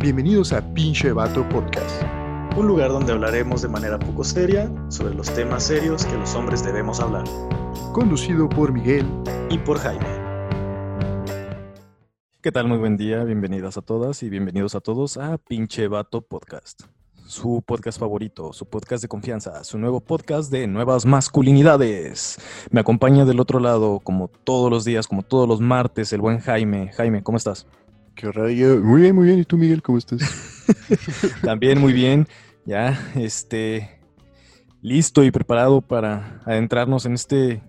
Bienvenidos a Pinche Vato Podcast. Un lugar donde hablaremos de manera poco seria sobre los temas serios que los hombres debemos hablar. Conducido por Miguel Y por Jaime. ¿Qué tal? Muy buen día, bienvenidas a todas y bienvenidos a todos a Pinche Vato Podcast. Su podcast favorito, su podcast de confianza, su nuevo podcast de nuevas masculinidades. Me acompaña del otro lado, como todos los días, como todos los martes, el buen Jaime. Jaime, ¿cómo estás? Qué radio. Muy bien, muy bien. ¿Y tú, Miguel, cómo estás? También muy bien. Ya, este, listo y preparado para adentrarnos en este,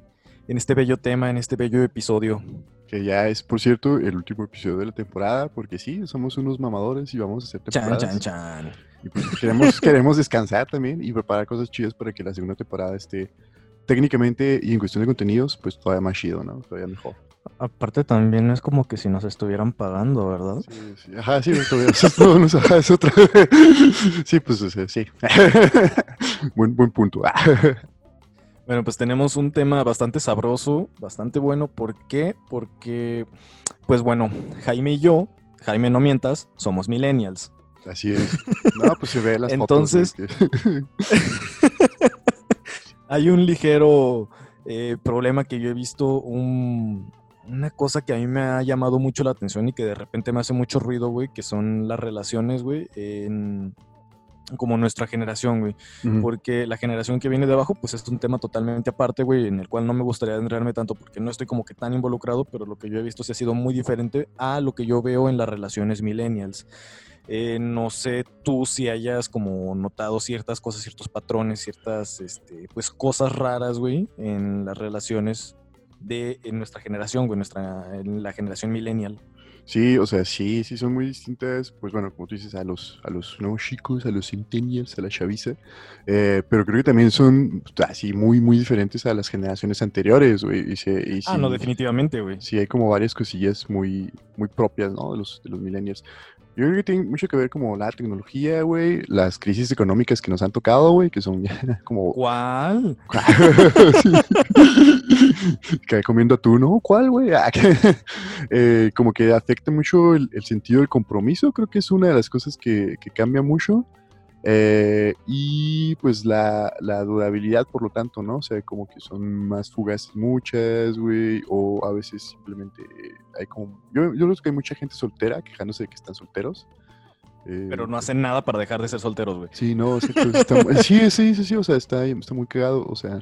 en este bello tema, en este bello episodio. Que ya es, por cierto, el último episodio de la temporada, porque sí, somos unos mamadores y vamos a hacer Chan, temporadas. chan, chan. Y pues queremos, queremos descansar también y preparar cosas chidas para que la segunda temporada esté técnicamente y en cuestión de contenidos, pues todavía más chido, ¿no? Todavía mejor. Aparte también es como que si nos estuvieran pagando, ¿verdad? Sí, sí. Ajá, sí, todavía eso es, no, no, ajá, es otra. Sí, pues sí. buen, buen punto. Bueno, pues tenemos un tema bastante sabroso, bastante bueno. ¿Por qué? Porque, pues bueno, Jaime y yo, Jaime no mientas, somos millennials. Así es. No, pues se ve las Entonces- fotos. que- Hay un ligero eh, problema que yo he visto, un- una cosa que a mí me ha llamado mucho la atención y que de repente me hace mucho ruido, güey, que son las relaciones, güey, en como nuestra generación, güey. Porque la generación que viene de abajo, pues es un tema totalmente aparte, güey, en el cual no me gustaría adentrarme tanto porque no estoy como que tan involucrado, pero lo que yo he visto sí ha sido muy diferente a lo que yo veo en las relaciones millennials. Eh, no sé tú si hayas como notado ciertas cosas, ciertos patrones, ciertas, este, pues cosas raras, güey, en las relaciones de en nuestra generación, güey, nuestra, en la generación millennial. Sí, o sea, sí, sí son muy distintas, pues bueno, como tú dices, a los, a los nuevos chicos, a los centennials, a la chaviza, eh, pero creo que también son así muy, muy diferentes a las generaciones anteriores, güey, y, se- y Ah, sí, no, definitivamente, güey. sí hay como varias cosillas muy, muy propias, ¿no? De los, de los millennials. Yo creo que tiene mucho que ver como la tecnología, güey, las crisis económicas que nos han tocado, güey, que son ya como... ¿Cuál? que comiendo atún, ¿no? ¿Cuál, güey? Ah, eh, como que afecta mucho el, el sentido del compromiso, creo que es una de las cosas que, que cambia mucho. Eh, y pues la, la durabilidad, por lo tanto, ¿no? O sea, como que son más fugaces muchas, güey, o a veces simplemente hay como... Yo, yo creo que hay mucha gente soltera quejándose de que están solteros. Eh, Pero no hacen nada para dejar de ser solteros, güey. Sí, no, está mu- sí, sí, sí, sí, o sea, está, está muy cagado, o sea,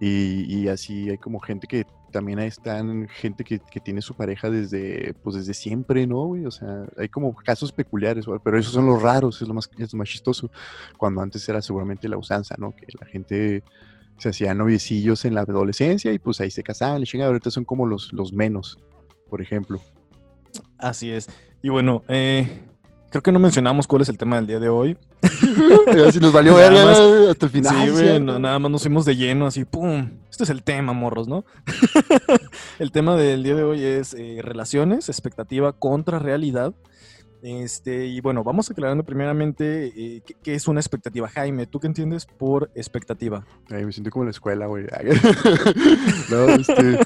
y, y así hay como gente que también ahí están, gente que, que tiene su pareja desde, pues desde siempre, ¿no, güey? O sea, hay como casos peculiares, pero esos son los raros, es lo más, es lo más chistoso, cuando antes era seguramente la usanza, ¿no? Que la gente se hacía noviecillos en la adolescencia y pues ahí se casaban, y chingada, ahorita son como los, los menos, por ejemplo. Así es. Y bueno, eh, creo que no mencionamos cuál es el tema del día de hoy. Así nos valió verga más- hasta el final. sí, güey, ¿cierto? no- nada más nos fuimos de lleno, así, ¡pum! Este es el tema, morros, ¿no? el tema del día de hoy es eh, relaciones, expectativa contra realidad. Este, y bueno, vamos aclarando primeramente eh, ¿qué, qué es una expectativa. Jaime, ¿tú qué entiendes por expectativa? Ay, me siento como en la escuela, güey. no, este,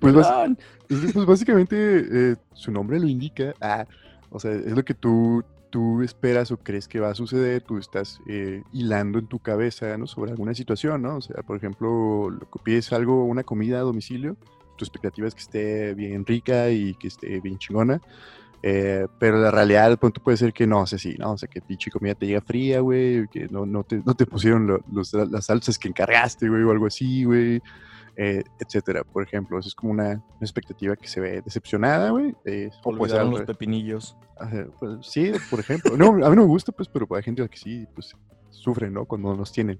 pues, bas- Perdón. es- pues básicamente eh, su nombre lo indica. Ah, o sea, es lo que tú, tú esperas o crees que va a suceder. Tú estás eh, hilando en tu cabeza, ¿no? Sobre alguna situación, ¿no? O sea, por ejemplo, lo que pides algo, una comida a domicilio, tu expectativa es que esté bien rica y que esté bien chingona. Eh, pero la realidad de pronto puede ser que no, o sea, sí, ¿no? O sea, que pinche comida te llega fría, güey, que no, no, te, no te pusieron las salsas que encargaste, güey, o algo así, güey, eh, etcétera. Por ejemplo, eso es como una, una expectativa que se ve decepcionada, güey. eh, o al los pepinillos. Pues, sí, por ejemplo. No, a mí no me gusta, pues, pero hay gente que sí, pues, sufren, ¿no? Cuando no los tienen.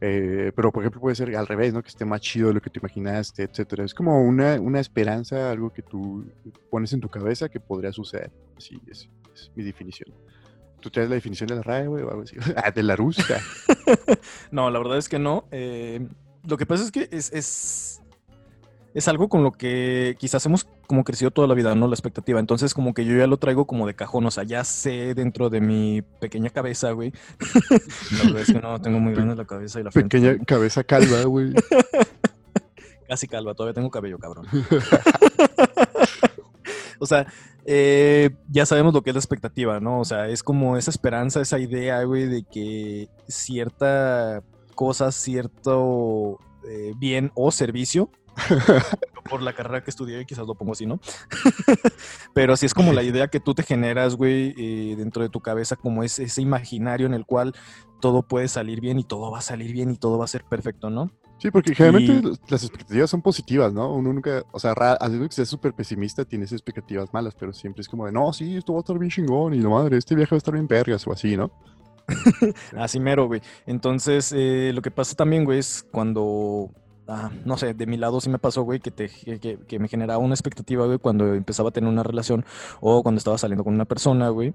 Eh, pero, por ejemplo, puede ser al revés, ¿no? Que esté más chido de lo que te imaginaste, etcétera. Es como una, una esperanza, algo que tú pones en tu cabeza que podría suceder. Sí, es, es mi definición. ¿Tú traes la definición de la RAE, güey, o algo así? Ah, de la rusa. No, la verdad es que no. Eh, lo que pasa es que es, es, es algo con lo que quizás hemos como crecido toda la vida, ¿no? La expectativa. Entonces, como que yo ya lo traigo como de cajón, o sea, ya sé dentro de mi pequeña cabeza, güey. la verdad es que no, tengo muy grande la cabeza y la frente. Pequeña cabeza calva, güey. Casi calva, todavía tengo cabello, cabrón. o sea, eh, ya sabemos lo que es la expectativa, ¿no? O sea, es como esa esperanza, esa idea, güey, de que cierta cosa, cierto eh, bien o servicio, por la carrera que estudié, y quizás lo pongo así, ¿no? Pero así es como la idea que tú te generas, güey, eh, dentro de tu cabeza, como es ese imaginario en el cual todo puede salir bien y todo va a salir bien y todo va a ser perfecto, ¿no? Sí, porque generalmente las expectativas son positivas, ¿no? Uno nunca, o sea, a que seas súper pesimista, tienes expectativas malas, pero siempre es como de, no, sí, esto va a estar bien chingón y no madre, este viaje va a estar bien vergas o así, ¿no? así mero, güey. Entonces, eh, lo que pasa también, güey, es cuando Ah, no sé, de mi lado sí me pasó, güey, que, te, que, me generaba una expectativa, güey, cuando empezaba a tener una relación o cuando estaba saliendo con una persona, güey.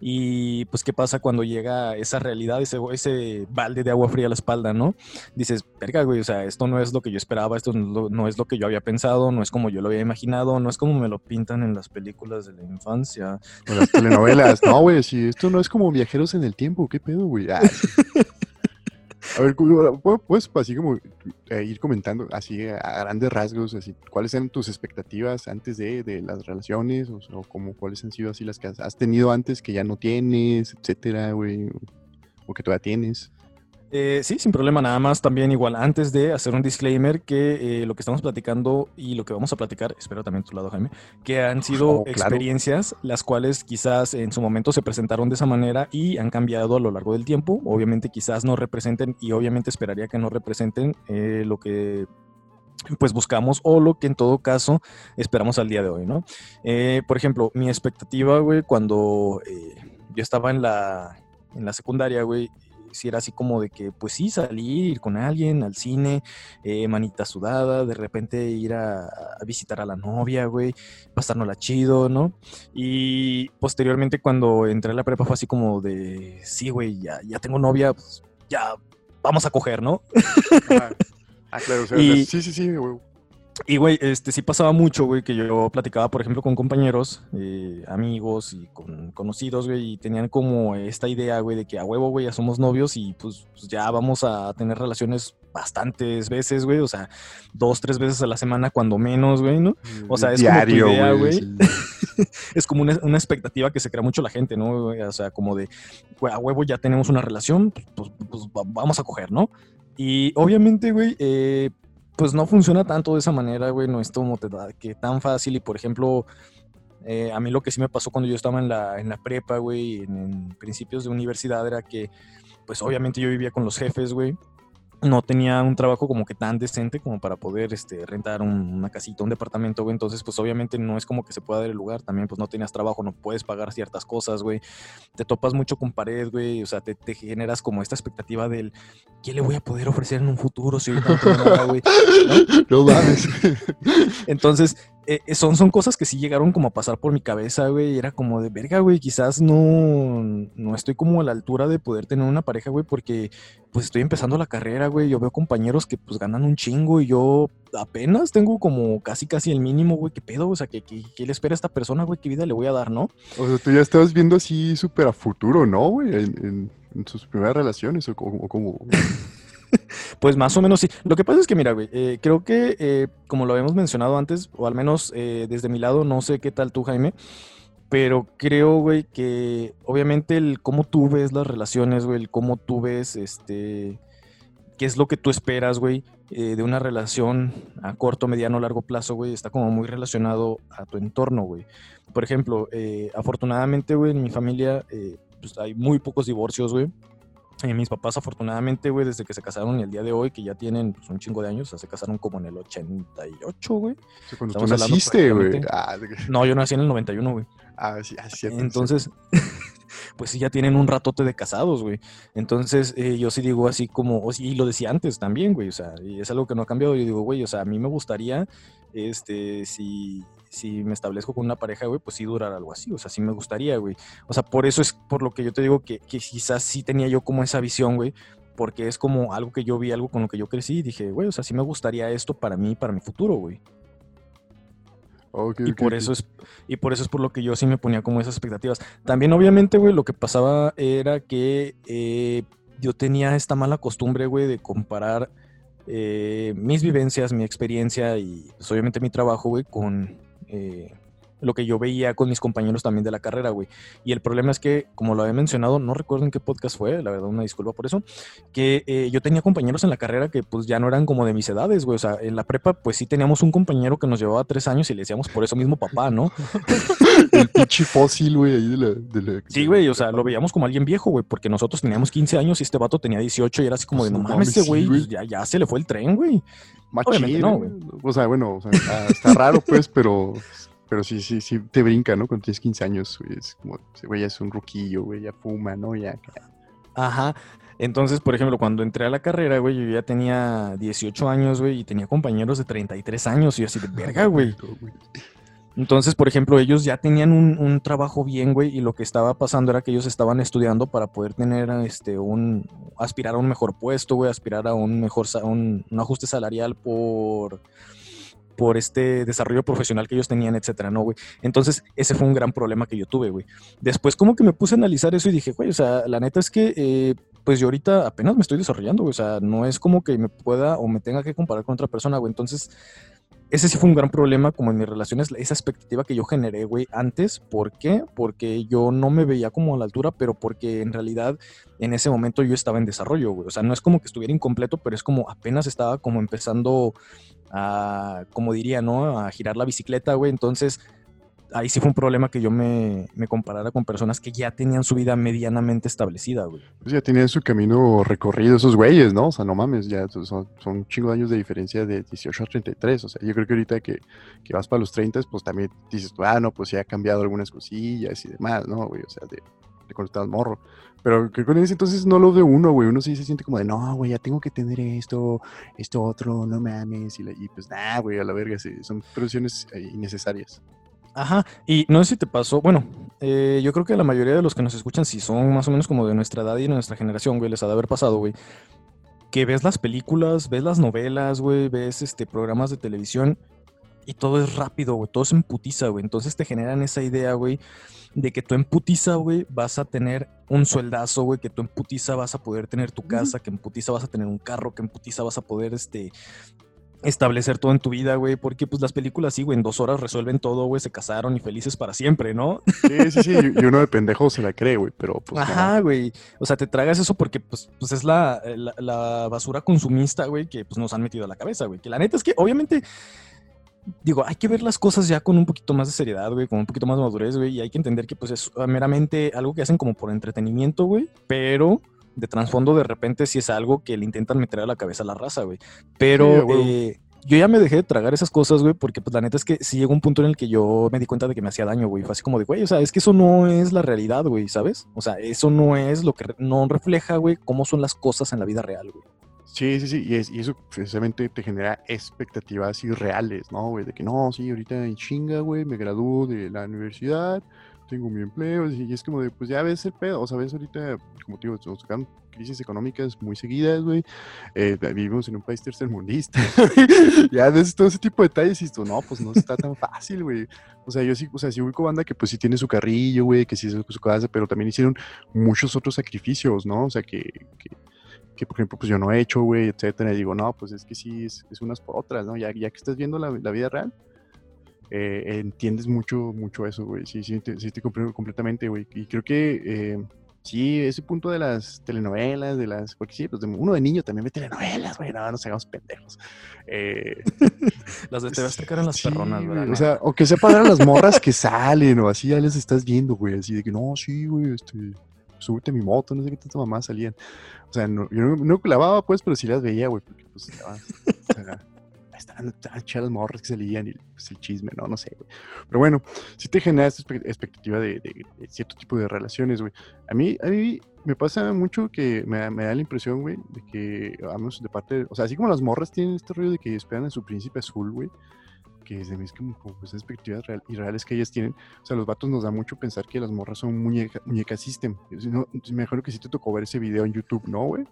Y pues, ¿qué pasa cuando llega esa realidad, ese, ese balde de agua fría a la espalda, ¿no? Dices, verga, güey, o sea, esto no es lo que yo esperaba, esto no, es lo que yo había pensado, no es como yo lo había imaginado, no es como me lo pintan en las películas de la infancia. En las telenovelas, no, güey, si esto no es como viajeros en el tiempo, ¿qué pedo, güey? Ah, A ver, puedes así como eh, ir comentando así a grandes rasgos, así, cuáles eran tus expectativas antes de, de las relaciones o, o como cuáles han sido así las que has, tenido antes que ya no tienes, etcétera, güey, o que todavía tienes. Eh, sí, sin problema, nada más también igual, antes de hacer un disclaimer que eh, lo que estamos platicando y lo que vamos a platicar, espero también tu lado Jaime, que han sido oh, experiencias las cuales quizás en su momento se presentaron de esa manera y han cambiado a lo largo del tiempo, obviamente quizás no representen y obviamente esperaría que no representen eh, lo que pues buscamos o lo que en todo caso esperamos al día de hoy, ¿no? por ejemplo, mi expectativa, güey, cuando yo estaba en la, en la secundaria, güey, si era así como de que, pues sí, salir, ir con alguien al cine, eh, manita sudada, de repente ir a, visitar a la novia, güey, pasárnosla chido, ¿no? Y posteriormente cuando entré a la prepa fue así como de, sí, güey, ya, ya tengo novia, pues ya vamos a coger, ¿no? ah, claro, o sea, sí, sí, sí, güey. Y, güey, este, sí pasaba mucho, güey, que yo platicaba, por ejemplo, con compañeros, eh, amigos y con conocidos, güey, y tenían como esta idea, güey, de que a huevo, güey, ya somos novios y pues, pues, ya vamos a tener relaciones bastantes veces, güey, o sea, dos, tres veces a la semana, cuando menos, güey, ¿no? O sea, es como tu idea, güey. es como una, expectativa que se crea mucho la gente, ¿no? O sea, como de, güey, a huevo ya tenemos una relación, pues, pues, pues vamos a coger, ¿no? Y obviamente, güey, eh, pues no funciona tanto de esa manera, güey, no es como que tan fácil. Y por ejemplo, eh, a mí lo que sí me pasó cuando yo estaba en la, en la prepa, güey, en, principios de universidad era que, pues obviamente yo vivía con los jefes, güey, no tenía un trabajo como que tan decente como para poder este, rentar una casita, un departamento, güey. Entonces, pues obviamente no es como que se pueda dar el lugar. También, pues no tenías trabajo, no puedes pagar ciertas cosas, güey. Te topas mucho con pared, güey. O sea, te, generas como esta expectativa del ¿qué le voy a poder ofrecer en un futuro si ahorita no tengo nada, güey? ¿No? mames. Entonces, eh, eh, son, son cosas que sí llegaron como a pasar por mi cabeza, güey. Era como de verga, güey. Quizás no, no estoy como a la altura de poder tener una pareja, güey, porque pues estoy empezando la carrera, güey. Yo veo compañeros que pues ganan un chingo y yo apenas tengo como casi casi el mínimo, güey. ¿Qué pedo? O sea, ¿qué, qué, le espera a esta persona, güey? ¿Qué vida le voy a dar, no? O sea, tú ya estabas viendo así súper a futuro, ¿no, güey? En, sus primeras relaciones o como... Pues más o menos sí. Lo que pasa es que, mira, güey, eh, creo que, eh, como lo habíamos mencionado antes, o al menos eh, desde mi lado, no sé qué tal tú, Jaime, pero creo, güey, que obviamente el cómo tú ves las relaciones, güey, el cómo tú ves, este, qué es lo que tú esperas, güey, de una relación a corto, mediano, largo plazo, güey, está como muy relacionado a tu entorno, güey. Por ejemplo, afortunadamente, güey, en mi familia, pues hay muy pocos divorcios, güey. Eh, mis papás, afortunadamente, güey, desde que se casaron y el día de hoy, que ya tienen pues, un chingo de años, o sea, se casaron como en el 88, güey. cuando tú naciste, güey. Ah, no, yo nací en el 91, güey. Ah, sí, así es. Entonces, pues sí, ya tienen un ratote de casados, güey. Entonces, eh, yo sí digo así como, y lo decía antes también, güey, o sea, y es algo que no ha cambiado. Yo digo, güey, o sea, a mí me gustaría, este, si si me establezco con una pareja, güey, pues sí durar algo así, o sea, sí me gustaría, güey. O sea, por eso es por lo que yo te digo que, quizás sí tenía yo como esa visión, güey, porque es como algo que yo vi, algo con lo que yo crecí y dije, güey, o sea, sí me gustaría esto para mí, para mi futuro, güey. y por eso es y por eso es por lo que yo sí me ponía como esas expectativas. También obviamente, güey, lo que pasaba era que eh, yo tenía esta mala costumbre, güey, de comparar eh, mis vivencias, mi experiencia y pues, obviamente mi trabajo, güey, con, eh, lo que yo veía con mis compañeros también de la carrera, güey. Y el problema es que, como lo había mencionado, no recuerdo en qué podcast fue, la verdad, una disculpa por eso, que eh, yo tenía compañeros en la carrera que pues ya no eran como de mis edades, güey. O sea, en la prepa, pues sí teníamos un compañero que nos llevaba tres años y le decíamos por eso mismo papá, ¿no? el pinche fósil, güey, ahí de la, de la- Sí, güey, o sea, lo veíamos como alguien viejo, güey, porque nosotros teníamos 15 años y este vato tenía 18 y era así como de, no No mames, este sí, güey, pues, ya, ya se le fue el tren, güey. Obviamente no, güey. O sea, bueno, o sea, está, está raro, pues, pero, pero sí, sí, sí te brinca, ¿no? Cuando tienes 15 años, güey, es como, güey ya es un ruquillo, güey, ya fuma, ¿no? Ya, Ajá. Entonces, por ejemplo, cuando entré a la carrera, güey, yo ya tenía 18 años, güey, y tenía compañeros de 33 años y yo así de verga, güey. Entonces, por ejemplo, ellos ya tenían un, un trabajo bien, güey, y lo que estaba pasando era que ellos estaban estudiando para poder tener, este, un, aspirar a un mejor puesto, güey, aspirar a un mejor, un ajuste salarial por, por este desarrollo profesional que ellos tenían, etcétera, ¿no, güey? Entonces, ese fue un gran problema que yo tuve, güey. Después, como que me puse a analizar eso y dije, güey, o sea, la neta es que, eh, pues yo ahorita apenas me estoy desarrollando, güey, o sea, no es como que me pueda o me tenga que comparar con otra persona, güey. Entonces, ese sí fue un gran problema como en mis relaciones, esa expectativa que yo generé, güey, antes. ¿Por qué? Porque yo no me veía como a la altura, pero porque en realidad en ese momento yo estaba en desarrollo, güey. O sea, no es como que estuviera incompleto, pero es como apenas estaba como empezando a, como diría, ¿no? A girar la bicicleta, güey. Entonces, ahí sí fue un problema que yo me, me comparara con personas que ya tenían su vida medianamente establecida, güey. Pues ya tenían su camino recorrido esos güeyes, ¿no? O sea, no mames, ya son, son un chingo de años de diferencia de 18 a 33. O sea, yo creo que ahorita que, que vas para los 30, pues también dices, ah, no, pues ya ha cambiado algunas cosillas y demás, ¿no, güey? O sea, de, de cuando estabas morro. Pero creo que en ese entonces no lo de uno, güey. Uno sí se siente como de, no, güey, ya tengo que tener esto, esto otro, no mames. Y, la- y pues nada, güey, a la verga, sí, son presiones eh, innecesarias. Ajá, y no sé si te pasó, bueno, eh, yo creo que la mayoría de los que nos escuchan, si son más o menos como de nuestra edad y de nuestra generación, güey, les ha de haber pasado, güey, que ves las películas, ves las novelas, güey, ves este, programas de televisión y todo es rápido, güey, todo es en putiza, güey, entonces te generan esa idea, güey, de que tú en putiza, güey, vas a tener un sueldazo, güey, que tú en putiza vas a poder tener tu casa, que en putiza vas a tener un carro, que en putiza vas a poder, este, establecer todo en tu vida, güey, porque pues las películas sí, güey, en dos horas resuelven todo, güey, se casaron y felices para siempre, ¿no? Sí, sí, sí. Y uno de pendejo se la cree, güey, pero pues. Ajá, güey. O sea, te tragas eso porque pues, pues es la, la, la basura consumista, güey, que pues nos han metido a la cabeza, güey. Que la neta es que obviamente, digo, hay que ver las cosas ya con un poquito más de seriedad, güey, con un poquito más de madurez, güey, y hay que entender que pues es meramente algo que hacen como por entretenimiento, güey, pero de trasfondo de repente sí es algo que le intentan meter a la cabeza a la raza, güey. Pero Sí, eh, yo ya me dejé de tragar esas cosas, güey, porque pues la neta es que sí llegó un punto en el que yo me di cuenta de que me hacía daño, güey. Fue así como de, güey, o sea, es que eso no es la realidad, güey, ¿sabes? O sea, eso no es lo que no refleja, güey, cómo son las cosas en la vida real, güey. Sí, sí, sí, y, es- y eso precisamente te genera expectativas irreales, ¿no, güey? De que no, sí, ahorita en chinga, güey, me gradúo de la universidad, tengo mi empleo, y es como de, pues ya ves el pedo, o sea, ves ahorita, como te digo, tocan crisis económicas muy seguidas, güey, eh, vivimos en un país tercermundista, ya ves todo ese tipo de detalles y esto, no, pues no está tan fácil, güey. O sea, yo sí, o sea, sí ubico banda que pues sí tiene su carrillo, güey, que sí es su casa, pero también hicieron muchos otros sacrificios, ¿no? O sea, que, que que por ejemplo pues yo no he hecho, güey, etcétera, y digo, no, pues es que sí, es, es unas por otras, ¿no? Ya, ya que estás viendo la, la vida real, eh, entiendes mucho, mucho eso, güey, sí, sí, te, sí te comprendo completamente, güey, y creo que eh, sí, ese punto de las telenovelas, de las, porque sí, pues de- uno de niño también ve telenovelas, güey, no, nos hagamos pendejos. Eh, Las de TV Azteca eran las sí, perronas, güey. O sea, o que sepa dar a las morras que salen, o así ya les estás viendo, güey, así de que no, sí, güey, este, súbete a mi moto, no sé qué tantas mamás salían. O sea, no, yo no, no clavaba, pues, pero sí las veía, güey, porque pues estaba, o sea, estaban chidas las morras que salían y pues, el chisme, ¿no? No sé, güey. Pero bueno, sí te genera esta expectativa de, cierto tipo de relaciones, güey. A mí, a mí me pasa mucho que me, me da la impresión, güey, de que, vamos, de parte, o sea, así como las morras tienen este rollo de que esperan a su príncipe azul, güey, que se me es como, esas expectativas real- irreales que ellas tienen. O sea, los vatos nos da mucho pensar que las morras son muñeca, muñeca system. No, que sí te tocó ver ese video en YouTube, ¿no, güey?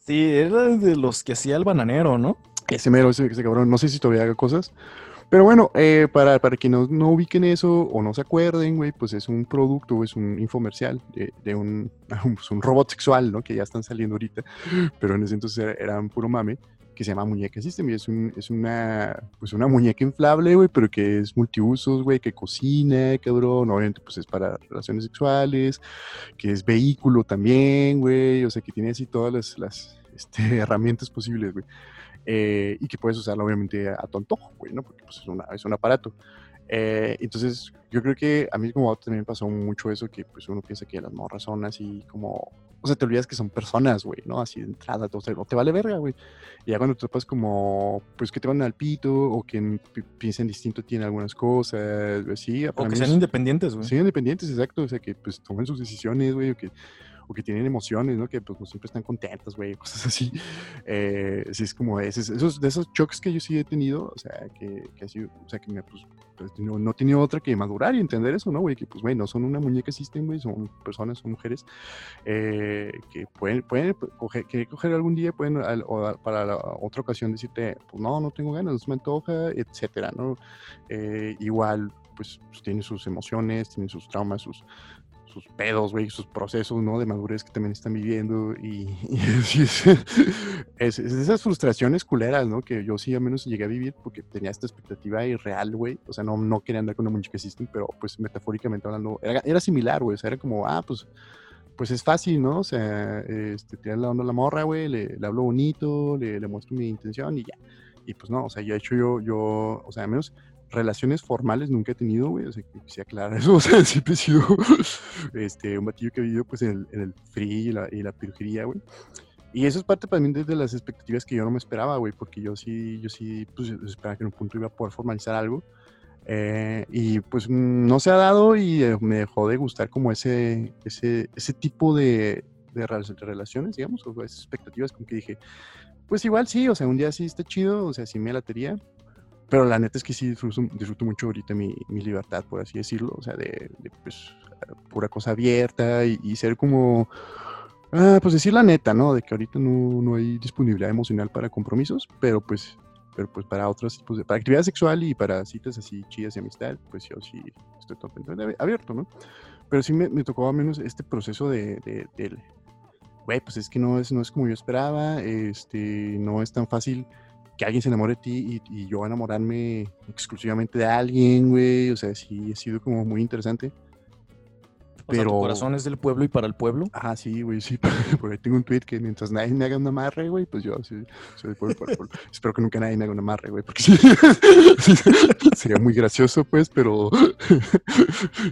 Sí, era de los que hacía el bananero, ¿no? Ese mero, ese, ese cabrón, no sé si todavía haga cosas. Pero bueno, eh, para, para quienes no, no ubiquen eso o no se acuerden, güey, pues es un producto, es un infomercial de, de un, pues un robot sexual, ¿no? Que ya están saliendo ahorita, pero en ese entonces era, era un puro mame, que que se llama Muñeca System y es, un, es una, pues una muñeca inflable, güey, pero que es multiusos, güey, que cocina, cabrón, obviamente pues es para relaciones sexuales, que es vehículo también, güey, o sea, que tiene así todas las, las este, herramientas posibles, güey. Eh, y que puedes usarlo obviamente a tu antojo, güey, ¿no? Porque pues, es, una, es un aparato. Eh, entonces, yo creo que a mí como también pasó mucho eso, que pues uno piensa que las morras son así como, o sea, te olvidas que son personas, güey, ¿no? Así de entrada, o sea, no te vale verga, güey. Y ya cuando te topas como, pues que te van al pito, o que piensan distinto tienen algunas cosas, así. O que sean independientes, güey. Sean independientes, exacto, o sea, que pues tomen sus decisiones, güey, o que o que tienen emociones, ¿no? Que pues no siempre están contentas, güey, cosas así. Eh, sí, es como esos, esos, de esos choques que yo sí he tenido, o sea, que, que así, o sea, que me, pues, pues no, no he tenido otra que madurar y entender eso, ¿no, güey? Que pues, güey, no son una muñeca system, güey, son personas, son mujeres eh, que pueden, pueden coger, que coger algún día, pueden o para la otra ocasión decirte, pues no, no tengo ganas, no se me antoja, etcétera, ¿no? Eh, igual, pues, pues tienen sus emociones, tienen sus traumas, sus, sus pedos, güey, sus procesos, ¿no? De madurez que también están viviendo y, es, esas frustraciones culeras, ¿no? Que yo sí al menos llegué a vivir porque tenía esta expectativa irreal, güey. O sea, no, no quería andar con una muñeca system, pero pues metafóricamente hablando, era, era similar, güey. O sea, era como, ah, pues, pues es fácil, ¿no? O sea, este, tirar la onda a la morra, güey, le, le, hablo bonito, le, le muestro mi intención y ya. Y pues no, o sea, yo he hecho yo, yo, o sea, al menos relaciones formales nunca he tenido, güey, o sea, que quisiera aclarar eso, o sea, siempre he sido este, un batillo que ha vivido, pues, en el, en free y la, y la peluquería, güey. Y eso es parte también de las expectativas que yo no me esperaba, güey, porque yo sí, yo sí, pues, esperaba que en un punto iba a poder formalizar algo. Eh, y pues no se ha dado y eh, me dejó de gustar como ese, ese, ese tipo de, de, relaciones, digamos, o esas expectativas con que dije, pues igual sí, o sea, un día sí está chido, o sea, sí me latería, pero la neta es que sí disfruto, mucho ahorita mi, mi, libertad, por así decirlo. O sea, de, pues, pura cosa abierta y, ser como, ah, pues decir la neta, ¿no? De que ahorita no, no, hay disponibilidad emocional para compromisos, pero pues, pero pues para tipos de, para actividad sexual y para citas así chidas y amistad, pues yo sí estoy totalmente abierto, ¿no? Pero sí me, me tocó al menos este proceso de, de, de güey, pues es que no es, no es como yo esperaba, este, no es tan fácil que alguien se enamore de ti y, yo enamorarme exclusivamente de alguien, güey. O sea, sí, ha sido como muy interesante. Pero... tu corazón es del pueblo y para el pueblo. Ah, sí, güey, sí. Por ahí tengo un tweet que mientras nadie me haga una amarre, güey, pues yo sí, soy del pueblo para el pueblo. Espero que nunca nadie me haga una amarre, güey, porque sí, sería muy gracioso, pues, pero.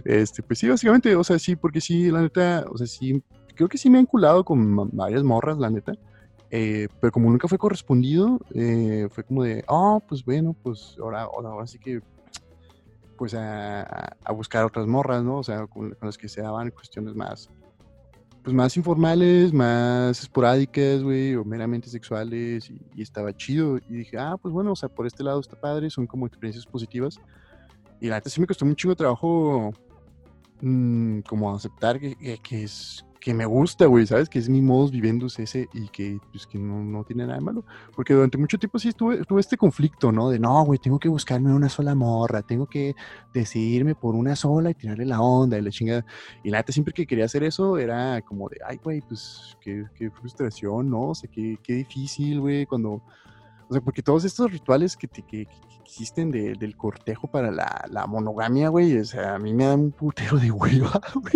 este, pues sí, básicamente, o sea, sí, porque sí, la neta, o sea, sí, creo que sí me han culado con varias morras, la neta. Eh, pero como nunca fue correspondido, eh, fue como de, oh, pues bueno, pues ahora, ahora, sí que, pues a, buscar otras morras, ¿no? O sea, con, las que se daban cuestiones más, pues más informales, más esporádicas, güey, o meramente sexuales, y, estaba chido. Y dije, ah, pues bueno, o sea, por este lado está padre, son como experiencias positivas. Y la neta sí me costó mucho trabajo mmm, como aceptar que, que, es, que me gusta, güey, ¿sabes? Que es mi modo viviendo ese y que, pues, que no, no, tiene nada de malo. Porque durante mucho tiempo sí tuve, tuve este conflicto, ¿no? De, no, güey, tengo que buscarme una sola morra, tengo que decidirme por una sola y tirarle la onda y la chingada. Y la neta, siempre que quería hacer eso era como de, ay, güey, pues, qué, qué frustración, ¿no? O sea, qué, qué difícil, güey, cuando o sea, porque todos estos rituales que, que, existen del cortejo para la, la, monogamia, güey, o sea, a mí me da un putero de hueva, güey.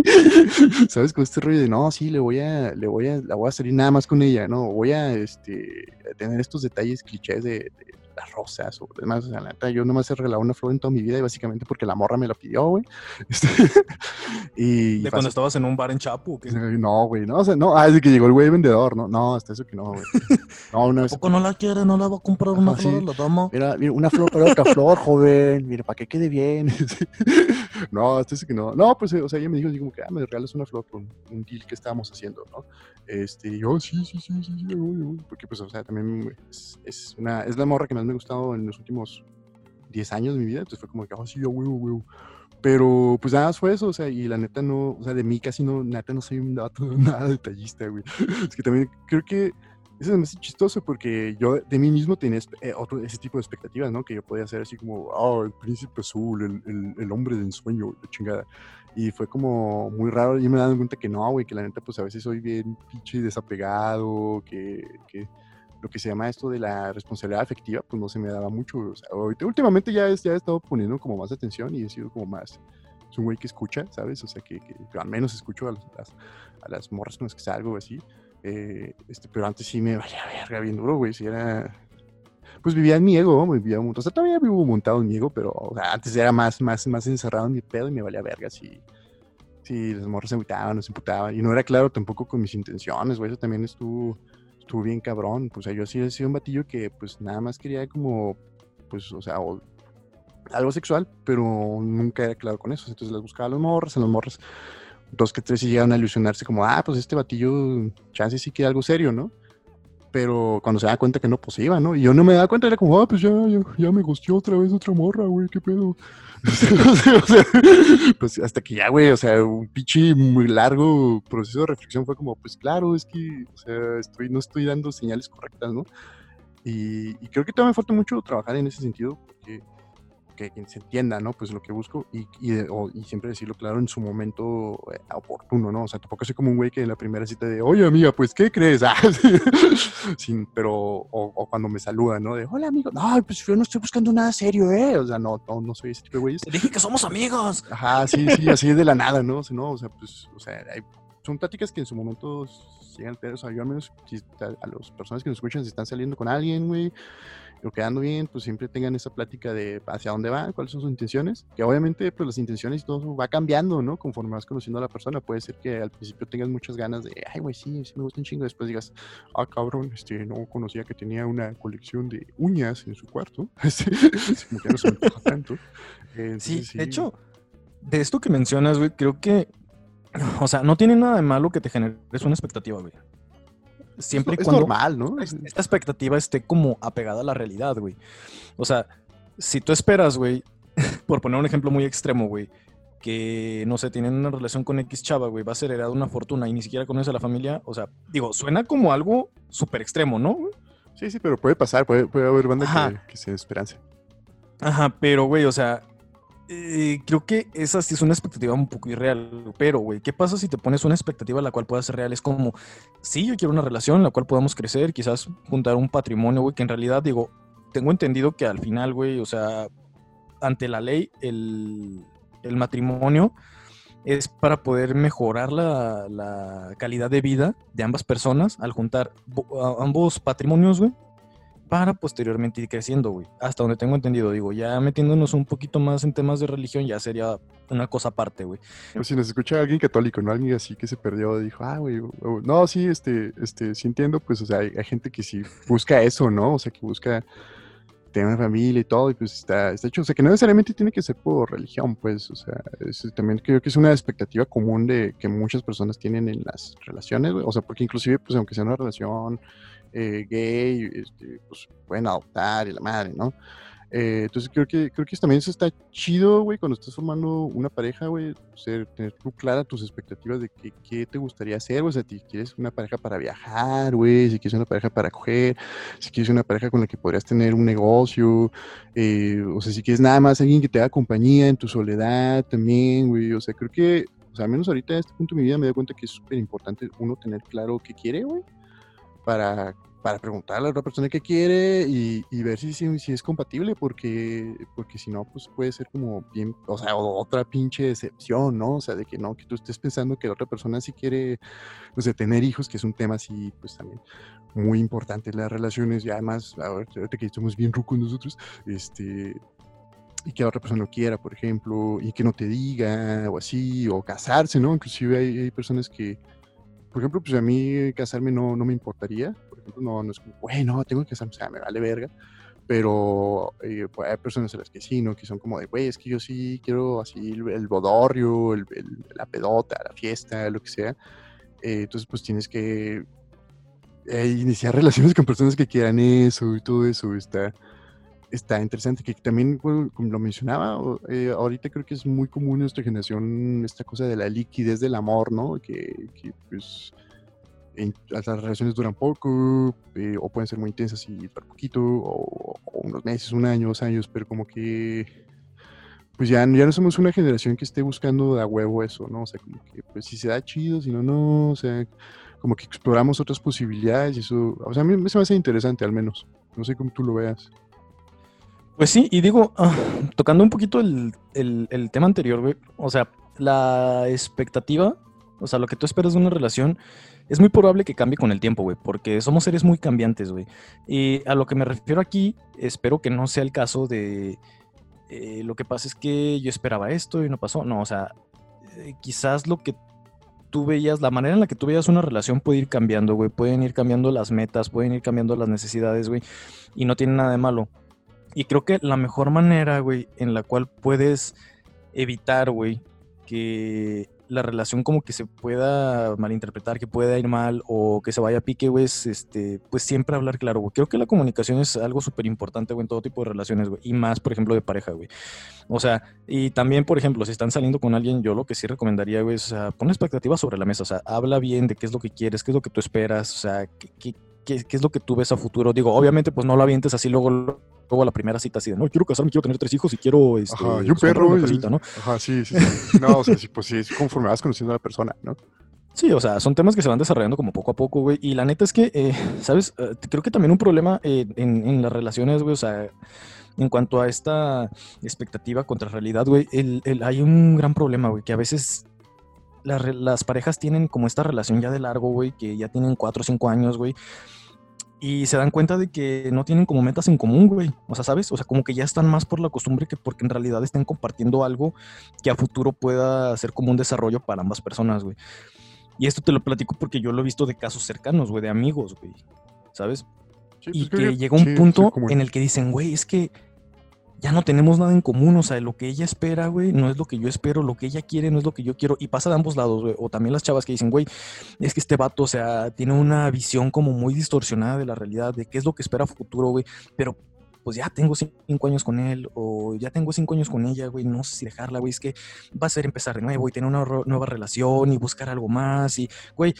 ¿Sabes? Con este rollo de, no, sí, le voy a, le voy a, la voy a salir nada más con ella, ¿no? Voy a, este, tener estos detalles clichés de las rosas o demás. O sea, la yo nomás he regalado una flor en toda mi vida y básicamente porque la morra me la pidió, güey. Este, y ¿De cuando estabas en un bar en Chapu? No, güey, no, o sea, no, ah, que llegó el güey vendedor, no, no, hasta eso que no, güey. No, una vez. ¿Poco no la quiere? ¿No la va a comprar una flor? ¿La tomo? Mira, mira, una flor para otra flor, joven, mira, para que quede bien. no, hasta eso que no. No, pues, o sea, ella me dijo así como que, ah, me regalas una flor por un deal que estábamos haciendo, ¿no? Este, yo, sí, sí, sí, sí, sí, porque pues, o sea, también es, es, una, es la morra que más me ha gustado en los últimos 10 años de mi vida, entonces fue como que, oh, sí, yo, huevo, huevo. Pero pues nada fue eso, o sea, y la neta no, o sea, de mí casi no, neta no soy un dato, nada detallista, güey. Es que también creo que eso es más chistoso porque yo de mí mismo tenía eh, otro, ese tipo de expectativas, ¿no? Que yo podía ser así como, oh, el príncipe azul, el, el, el hombre de ensueño, la chingada. Y fue como muy raro. Y me he dado cuenta que no, güey, que la neta, pues a veces soy bien pinche desapegado, que, que lo que se llama esto de la responsabilidad afectiva, pues no se me daba mucho. O sea, ahorita, últimamente ya, ya he estado poniendo como más atención y he sido como más, es un güey que escucha, ¿sabes? O sea, que, al menos escucho a las, a las morras con las que salgo así. Eh, este, pero antes sí me valía verga bien duro, güey. Si era. Pues vivía en mi ego, vivía O sea, todavía vivo montado en mi ego, pero antes era más, más, más encerrado en mi pedo y me valía verga si, si las morras se agüitaban o se imputaban. Y no era claro tampoco con mis intenciones, güey. Eso también estuvo, estuvo bien cabrón. Pues, yo sí he sido un batillo que, pues, nada más quería como, pues, o sea, algo sexual, pero nunca era claro con eso. Entonces las buscaba a los morras, a los morras dos que tres y llegan a ilusionarse como, ah, pues este batillo, chance sí quiere algo serio, ¿no? Pero cuando se da cuenta que no, pues ¿no? Y yo no me daba cuenta, era como, ah, pues ya, ya, me gustó otra vez otra morra, güey, qué pedo. pues hasta que ya, güey, o sea, un pinche muy largo proceso de reflexión fue como, pues claro, es que, o sea, estoy, no estoy dando señales correctas, ¿no? Y, y creo que todavía me falta mucho trabajar en ese sentido, porque que, se entienda, ¿no? Pues lo que busco y, y, siempre decirlo claro en su momento eh, oportuno, ¿no? O sea, tampoco soy como un güey que en la primera cita de, oye, amiga, pues, ¿qué crees? Ah, Sin, pero, o, cuando me saludan, ¿no? De, hola, amigo. No, pues yo no estoy buscando nada serio, ¿eh? O sea, no, no, no soy ese tipo de güeyes. Te dije que somos amigos. Ajá, sí, sí, así es de la nada, ¿no? O sea, no, o sea pues, o sea, son pláticas que en su momento llegan, o sea, yo al menos a las personas que nos escuchan, si están saliendo con alguien, güey, lo quedando bien, pues siempre tengan esa plática de hacia dónde van, cuáles son sus intenciones, que obviamente pues las intenciones y todo va cambiando, ¿no? Conforme vas conociendo a la persona, puede ser que al principio tengas muchas ganas de, ay, güey, sí, sí me gusta un chingo, después digas, ah, cabrón, este, no conocía que tenía una colección de uñas en su cuarto, como que no se me tanto. sí, de hecho, de esto que mencionas, güey, creo que, o sea, no tiene nada de malo que te generes una expectativa, güey. Siempre y cuando normal, ¿no? esta expectativa esté como apegada a la realidad, güey. O sea, si tú esperas, güey, por poner un ejemplo muy extremo, güey, que, no sé, tienen una relación con X chava, güey, va a ser heredada una fortuna y ni siquiera conoce a la familia, o sea, digo, suena como algo súper extremo, ¿no? Sí, sí, pero puede pasar, puede, puede haber banda que, que se esperanza. Ajá, pero, güey, o sea, eh, creo que esa sí es una expectativa un poco irreal, pero, güey, ¿qué pasa si te pones una expectativa la cual pueda ser real? Es como, sí, yo quiero una relación en la cual podamos crecer, quizás juntar un patrimonio, güey, que en realidad, digo, tengo entendido que al final, güey, o sea, ante la ley, el, matrimonio es para poder mejorar la, la, calidad de vida de ambas personas al juntar ambos patrimonios, güey, para posteriormente ir creciendo, güey. Hasta donde tengo entendido, digo, ya metiéndonos un poquito más en temas de religión, ya sería una cosa aparte, güey. Pues si nos escucha alguien católico, ¿no? Alguien así que se perdió, dijo, ah, güey, no, sí, este, este, sí entiendo, pues, o sea, hay, gente que sí busca eso, ¿no? O sea, que busca tener familia y todo, y pues está, hecho, o sea, que no necesariamente tiene que ser por religión, pues, o sea, también creo que es una expectativa común de que muchas personas tienen en las relaciones, o sea, porque inclusive, pues, aunque sea una relación eh, gay, este, pues pueden adoptar y la madre, ¿no? Eh, entonces creo que, creo que también eso está chido, güey, cuando estás formando una pareja, güey, tener tú clara tus expectativas de qué te gustaría hacer, o sea, si quieres una pareja para viajar, güey, si quieres una pareja para coger, si quieres una pareja con la que podrías tener un negocio, eh, o sea, si quieres nada más alguien que te haga compañía en tu soledad también, güey, o sea, creo que, o sea, al menos ahorita en este punto de mi vida me doy cuenta que es súper importante uno tener claro qué quiere, güey, para para preguntarle a la otra persona qué quiere y, ver si, si, es compatible, porque, porque si no, pues puede ser como bien, o sea, otra pinche decepción, ¿no? O sea, de que no, que tú estés pensando que la otra persona sí quiere, pues, de tener hijos, que es un tema así, pues también muy importante en las relaciones y además, ahorita que estamos bien rucos nosotros, este, y que la otra persona lo quiera, por ejemplo, y que no te diga, o así, o casarse, ¿no? Inclusive hay personas que, por ejemplo, pues a mí casarme no, no me importaría, no, no es como, bueno, tengo que casarme, o sea, me vale verga. Pero eh, pues, hay personas a las que sí, ¿no? Que son como de, güey, es que yo sí quiero así el, bodorrio, el, la pedota, la fiesta, lo que sea. Eh, entonces, pues tienes que eh, iniciar relaciones con personas que quieran eso y todo eso. Está, está interesante. Que también, como lo mencionaba, ahorita creo que es muy común en nuestra generación esta cosa de la liquidez del amor, ¿no? Que, pues las relaciones duran poco, eh, o pueden ser muy intensas y durar poquito, o, unos meses, un año, dos años, pero como que, pues ya, ya no somos una generación que esté buscando a huevo eso, ¿no? O sea, como que, pues si se da chido, si no, no, o sea, como que exploramos otras posibilidades y eso, o sea, a mí me hace interesante al menos. No sé cómo tú lo veas. Pues sí, y digo, ah, tocando un poquito el, el- tema anterior, güey, o sea, la expectativa, o sea, lo que tú esperas de una relación, es muy probable que cambie con el tiempo, güey, porque somos seres muy cambiantes, güey. Y a lo que me refiero aquí, espero que no sea el caso de eh, lo que pasa es que yo esperaba esto y no pasó. No, o sea, eh, quizás lo que tú veías, la manera en la que tú veías una relación puede ir cambiando, güey. Pueden ir cambiando las metas, pueden ir cambiando las necesidades, güey. Y no tiene nada de malo. Y creo que la mejor manera, güey, en la cual puedes evitar, güey, que la relación como que se pueda malinterpretar, que pueda ir mal o que se vaya a pique, güey, es, este, pues siempre hablar claro, güey. Creo que la comunicación es algo súper importante, güey, en todo tipo de relaciones, güey. Y más, por ejemplo, de pareja, güey. O sea, y también, por ejemplo, si están saliendo con alguien, yo lo que sí recomendaría, güey, es, o sea, pon expectativas sobre la mesa, o sea, habla bien de qué es lo que quieres, qué es lo que tú esperas, o sea, qué, qué- qué- qué es lo que tú ves a futuro. Digo, obviamente, pues no lo avientes así luego, luego a la primera cita, así de, no, quiero casarme, quiero tener tres hijos y quiero, este, Ajá, y un pues, perro. una casita, ¿no? Ajá, sí, sí, sí. No, o sea, sí, pues sí, es conforme vas conociendo a la persona, ¿no? Sí, o sea, son temas que se van desarrollando como poco a poco, güey. Y la neta es que, eh, ¿sabes? Eh, creo que también un problema eh, en, en las relaciones, güey, o sea, en cuanto a esta expectativa contra realidad, güey, el- el- hay un gran problema, güey, que a veces las re- las parejas tienen como esta relación ya de largo, güey, que ya tienen cuatro o cinco años, güey. Y se dan cuenta de que no tienen como metas en común, güey. O sea, ¿sabes? O sea, como que ya están más por la costumbre que porque en realidad estén compartiendo algo que a futuro pueda ser como un desarrollo para ambas personas, güey. Y esto te lo platico porque yo lo he visto de casos cercanos, güey, de amigos, güey. ¿Sabes? Sí, y pues creo que llega un sí, sí, punto como- en el que dicen, güey, es que ya no tenemos nada en común, o sea, lo que ella espera, güey, no es lo que yo espero, lo que ella quiere no es lo que yo quiero, y pasa de ambos lados, güey, o también las chavas que dicen, güey, es que este vato, o sea, tiene una visión como muy distorsionada de la realidad, de qué es lo que espera futuro, güey, pero pues ya tengo cinco años con él, o ya tengo cinco años con ella, güey, no sé si dejarla, güey, es que va a ser empezar de nuevo y tener una nueva relación y buscar algo más, y, güey,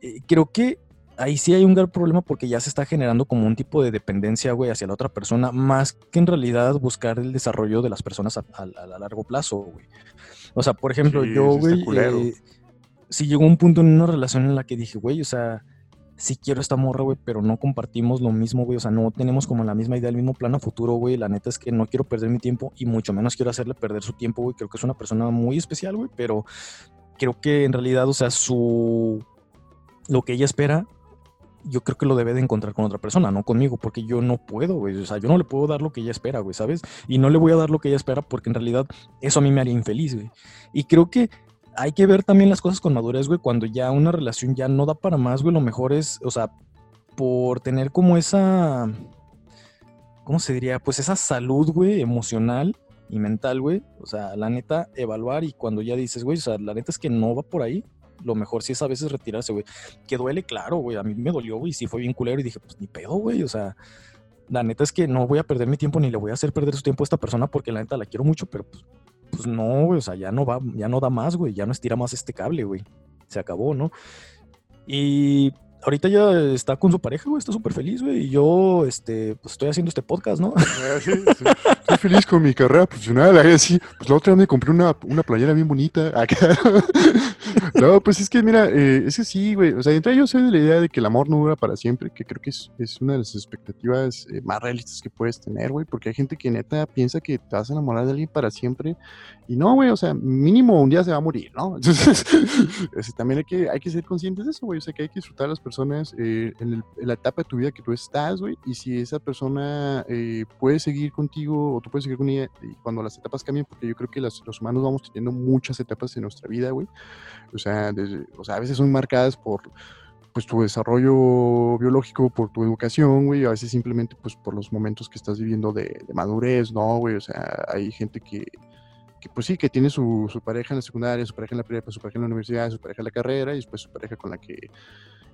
eh, creo que ahí sí hay un gran problema porque ya se está generando como un tipo de dependencia, güey, hacia la otra persona, más que en realidad buscar el desarrollo de las personas a, a- a largo plazo, güey. O sea, por ejemplo, Sí, yo, güey, eh, sí llegó un punto en una relación en la que dije, güey, o sea, sí quiero esta morra, güey, pero no compartimos lo mismo, güey, o sea, no tenemos como la misma idea, el mismo plan a futuro, güey, la neta es que no quiero perder mi tiempo y mucho menos quiero hacerle perder su tiempo, güey, creo que es una persona muy especial, güey, pero creo que en realidad, o sea, su... lo que ella espera yo creo que lo debe de encontrar con otra persona, no conmigo, porque yo no puedo, güey. O sea, yo no le puedo dar lo que ella espera, güey, ¿sabes? Y no le voy a dar lo que ella espera porque en realidad eso a mí me haría infeliz, güey. Y creo que hay que ver también las cosas con madurez, güey, cuando ya una relación ya no da para más, güey, lo mejor es, o sea, por tener como esa, ¿cómo se diría? Pues esa salud, güey, emocional y mental, güey. O sea, la neta, evaluar y cuando ya dices, güey, o sea, la neta es que no va por ahí, lo mejor sí es a veces retirarse, güey. Que duele, claro, güey. A mí me dolió, güey. Sí fue bien culero y dije, pues ni pedo, güey. O sea, la neta es que no voy a perder mi tiempo ni le voy a hacer perder su tiempo a esta persona porque la neta la quiero mucho, pero pues, pues no, güey. O sea, ya no va, ya no da más, güey. Ya no estira más este cable, güey. Se acabó, ¿no? Y ahorita ya está con su pareja, güey. Está súper feliz, güey. Y yo, este, pues estoy haciendo este podcast, ¿no? Sí. Estoy feliz con mi carrera profesional. ahí así, pues la otra vez me compré una, una playera bien bonita. Acá. No, pues es que mira, eh, es que sí, güey. O sea, entre yo soy de la idea de que el amor no dura para siempre, que creo que es, es una de las expectativas eh, más realistas que puedes tener, güey. Porque hay gente que neta piensa que te vas a enamorar de alguien para siempre. Y no, güey, o sea, mínimo un día se va a morir, ¿no? Entonces, ese, también hay que, hay que ser conscientes de eso, güey. O sea, que hay que disfrutar a las personas eh, en, el- en la etapa de tu vida que tú estás, güey. Y si esa persona eh, puede seguir contigo o tú puedes seguir con ella cuando las etapas cambien, porque yo creo que las- los humanos vamos teniendo muchas etapas en nuestra vida, güey. O sea, o sea, a veces son marcadas por pues tu desarrollo biológico, por tu educación, güey, a veces simplemente pues por los momentos que estás viviendo de, madurez, ¿no, güey? O sea, hay gente que, que pues sí, que tiene su, su pareja en la secundaria, su pareja en la prepa, su pareja en la universidad, su pareja en la carrera y después su pareja con la que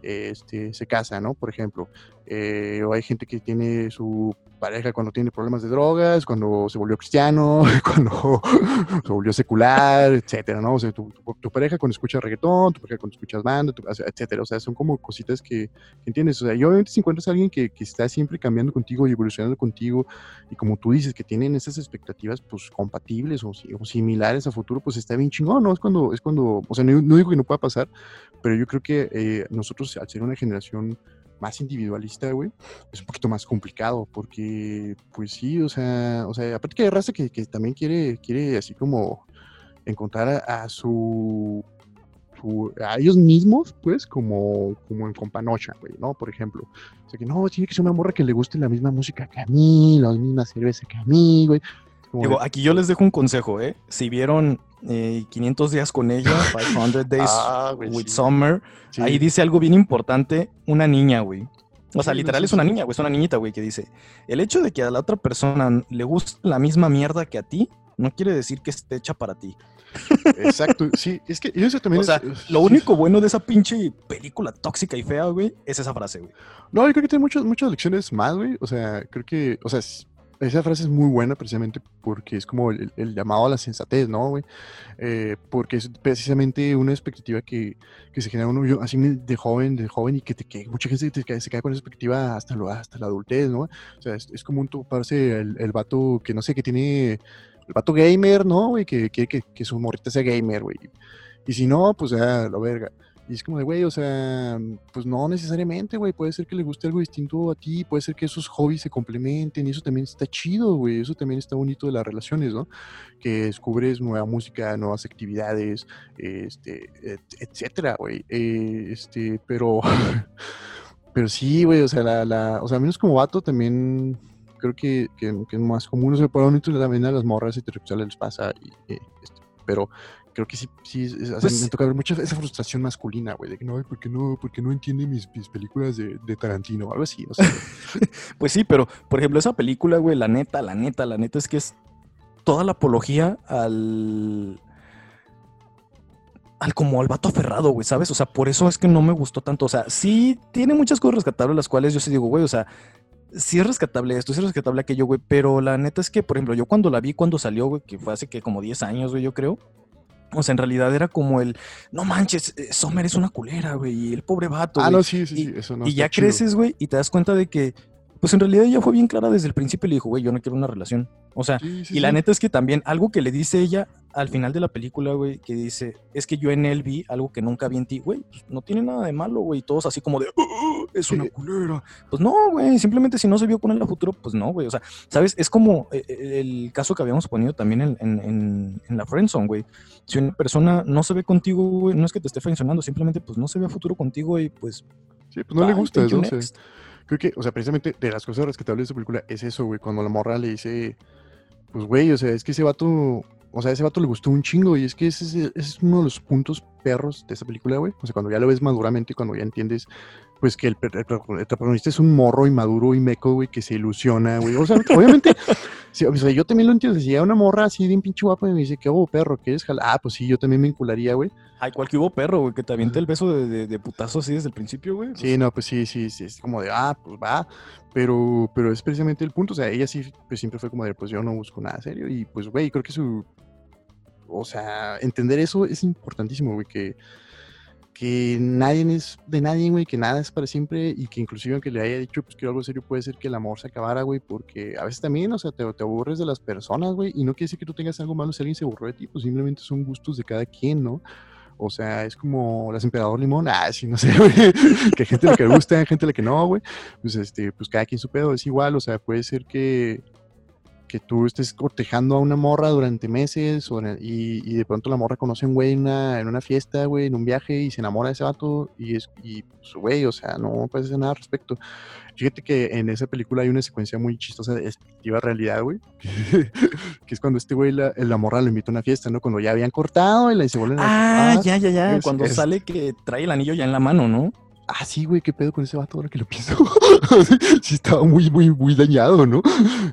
este, se casa, ¿no? Por ejemplo. Eh, o hay gente que tiene su pareja cuando tiene problemas de drogas, cuando se volvió cristiano, cuando se volvió secular, etcétera, ¿no? O sea, tu, pareja cuando escucha reggaetón, tu pareja cuando escuchas banda, etcétera. O sea, son como cositas que, entiendes. O sea, y obviamente si encuentras a alguien que, que, está siempre cambiando contigo y evolucionando contigo, y como tú dices, que tienen esas expectativas, pues, compatibles o, o similares a futuro, pues está bien chingón, ¿no? Es cuando, es cuando, o sea, no, digo que no pueda pasar, pero yo creo que eh, nosotros, al ser una generación más individualista, güey, es un poquito más complicado porque, pues sí, o sea, o sea, aparte que hay raza que, que también quiere, quiere así como encontrar a, su, a ellos mismos, pues, como, como en companocha, güey, ¿no? Por ejemplo. O sea, que no, tiene que ser una morra que le guste la misma música que a mí, la misma cerveza que a mí, güey. Digo, aquí yo les dejo un consejo, ¿eh? Si vieron 500 eh, días con ella, 500 Days ah, with Summer, ahí dice algo bien importante, una niña, güey. O sea, literal es una niña, güey, es una niñita, güey, que dice, el hecho de que a la otra persona le guste la misma mierda que a ti, no quiere decir que esté hecha para ti. Exacto, sí, es que eso también o sea, lo único bueno de esa pinche película tóxica y fea, güey, es esa frase, güey. No, yo creo que tiene muchas, muchas lecciones más, güey. O sea, creo que, o sea, esa frase es muy buena precisamente porque es como el, llamado a la sensatez, ¿no, güey? Eh, porque es precisamente una expectativa que, que, se genera uno así de joven, de joven y que, te, que mucha gente se, se cae con esa expectativa hasta, lo, hasta la adultez, ¿no? O sea, es, como un toparse el, el vato que no sé, que tiene el vato gamer, ¿no, güey? Que quiere que, que, su morrita sea gamer, güey. Y si no, pues ya, la verga. Y es como de, güey, o sea, pues no necesariamente, güey. Puede ser que le guste algo distinto a ti, puede ser que esos hobbies se complementen y eso también está chido, güey. Eso también está bonito de las relaciones, ¿no? Que descubres nueva música, nuevas actividades, este, etcétera, güey. Eh, este, pero, pero sí, güey, o sea, la, la, o sea, menos como vato también creo que, que, es más común. O sea, probablemente también a las morras heterosexuales les pasa, y, eh, este, pero creo que sí, sí pues me toca ver mucha esa frustración masculina, güey, de que no, ¿por qué no, porque no entiende mis, mis películas de, de, Tarantino o algo así? No sé. pues sí, pero por ejemplo, esa película, güey, la neta, la neta, la neta es que es toda la apología al. Al como al vato aferrado, güey, ¿sabes? O sea, por eso es que no me gustó tanto. O sea, sí tiene muchas cosas rescatables, las cuales yo sí digo, güey, o sea, sí es rescatable esto, sí es rescatable aquello, güey, pero la neta es que, por ejemplo, yo cuando la vi, cuando salió, güey, que fue hace que como 10 años, güey, yo creo, o sea, en realidad era como el, no manches, eh, Sommer es una culera, güey, y el pobre vato. Ah, no, sí, sí, sí, eso no. Y ya creces, güey, y te das cuenta de que, pues en realidad ella fue bien clara desde el principio y le dijo, güey, yo no quiero una relación. O sea, y la neta es que también algo que le dice ella al final de la película, güey, que dice, es que yo en él vi algo que nunca vi en ti, güey, pues no tiene nada de malo, güey, todos así como de, ah, es una culera. Pues no, güey, simplemente si no se vio con él a futuro, pues no, güey, o sea, ¿sabes? Es como eh, eh, el caso que habíamos ponido también en, en, en, la friendzone, güey. Si una persona no se ve contigo, güey, no es que te esté friendzoneando, simplemente pues no se ve a futuro contigo y pues... Sí, pues no le gusta, ¿no? Creo que, o sea, precisamente de las cosas rescatables de esa película es eso, güey, cuando la morra le dice, pues, güey, o sea, es que ese vato o sea, ese vato le gustó un chingo y es que ese, es uno de los puntos perros de esa película, güey. O sea, cuando ya lo ves maduramente, cuando ya entiendes, pues que el, protagonista es un morro inmaduro y meco, güey, que se ilusiona, güey. O sea, obviamente, o sea, yo también lo entiendo. Si una morra así de un pinche guapo y me dice, ¿qué hubo, perro? ¿Quieres jalar? Ah, pues sí, yo también me vincularía, güey. Ay, cual que hubo perro, güey, que te avienta el beso de, de, putazo así desde el principio, güey. Sí, no, pues sí, sí, sí. Es como de, ah, pues va. Pero, pero es precisamente el punto. O sea, ella sí, pues siempre fue como de, pues yo no busco nada serio. Y pues, güey, creo que su o sea, entender eso es importantísimo, güey, que, que nadie es de nadie, güey, que nada es para siempre y que inclusive aunque le haya dicho, pues quiero algo serio, puede ser que el amor se acabara, güey, porque a veces también, o sea, te, te aburres de las personas, güey, y no quiere decir que tú tengas algo malo si alguien se aburrió de ti, pues simplemente son gustos de cada quien, ¿no? O sea, es como las emperador limón, ah, sí, no sé, güey, que hay gente a la que le gusta, hay gente a la que no, güey, pues este, pues cada quien su pedo, es igual, o sea, puede ser que que tú estés cortejando a una morra durante meses y, de pronto la morra conoce a un güey en una, fiesta, güey, en un viaje y se enamora de ese vato y es, y pues, güey, o sea, no puedes hacer nada al respecto. Fíjate que en esa película hay una secuencia muy chistosa de expectativa realidad, güey, que es cuando este güey, la, la, morra lo invita a una fiesta, ¿no? Cuando ya habían cortado y la, se vuelven a... Ah, ya, ya, ya, cuando sale que trae el anillo ya en la mano, ¿no? Ah, sí, güey, qué pedo con ese vato ahora que lo pienso. sí, estaba muy, muy, muy dañado, ¿no?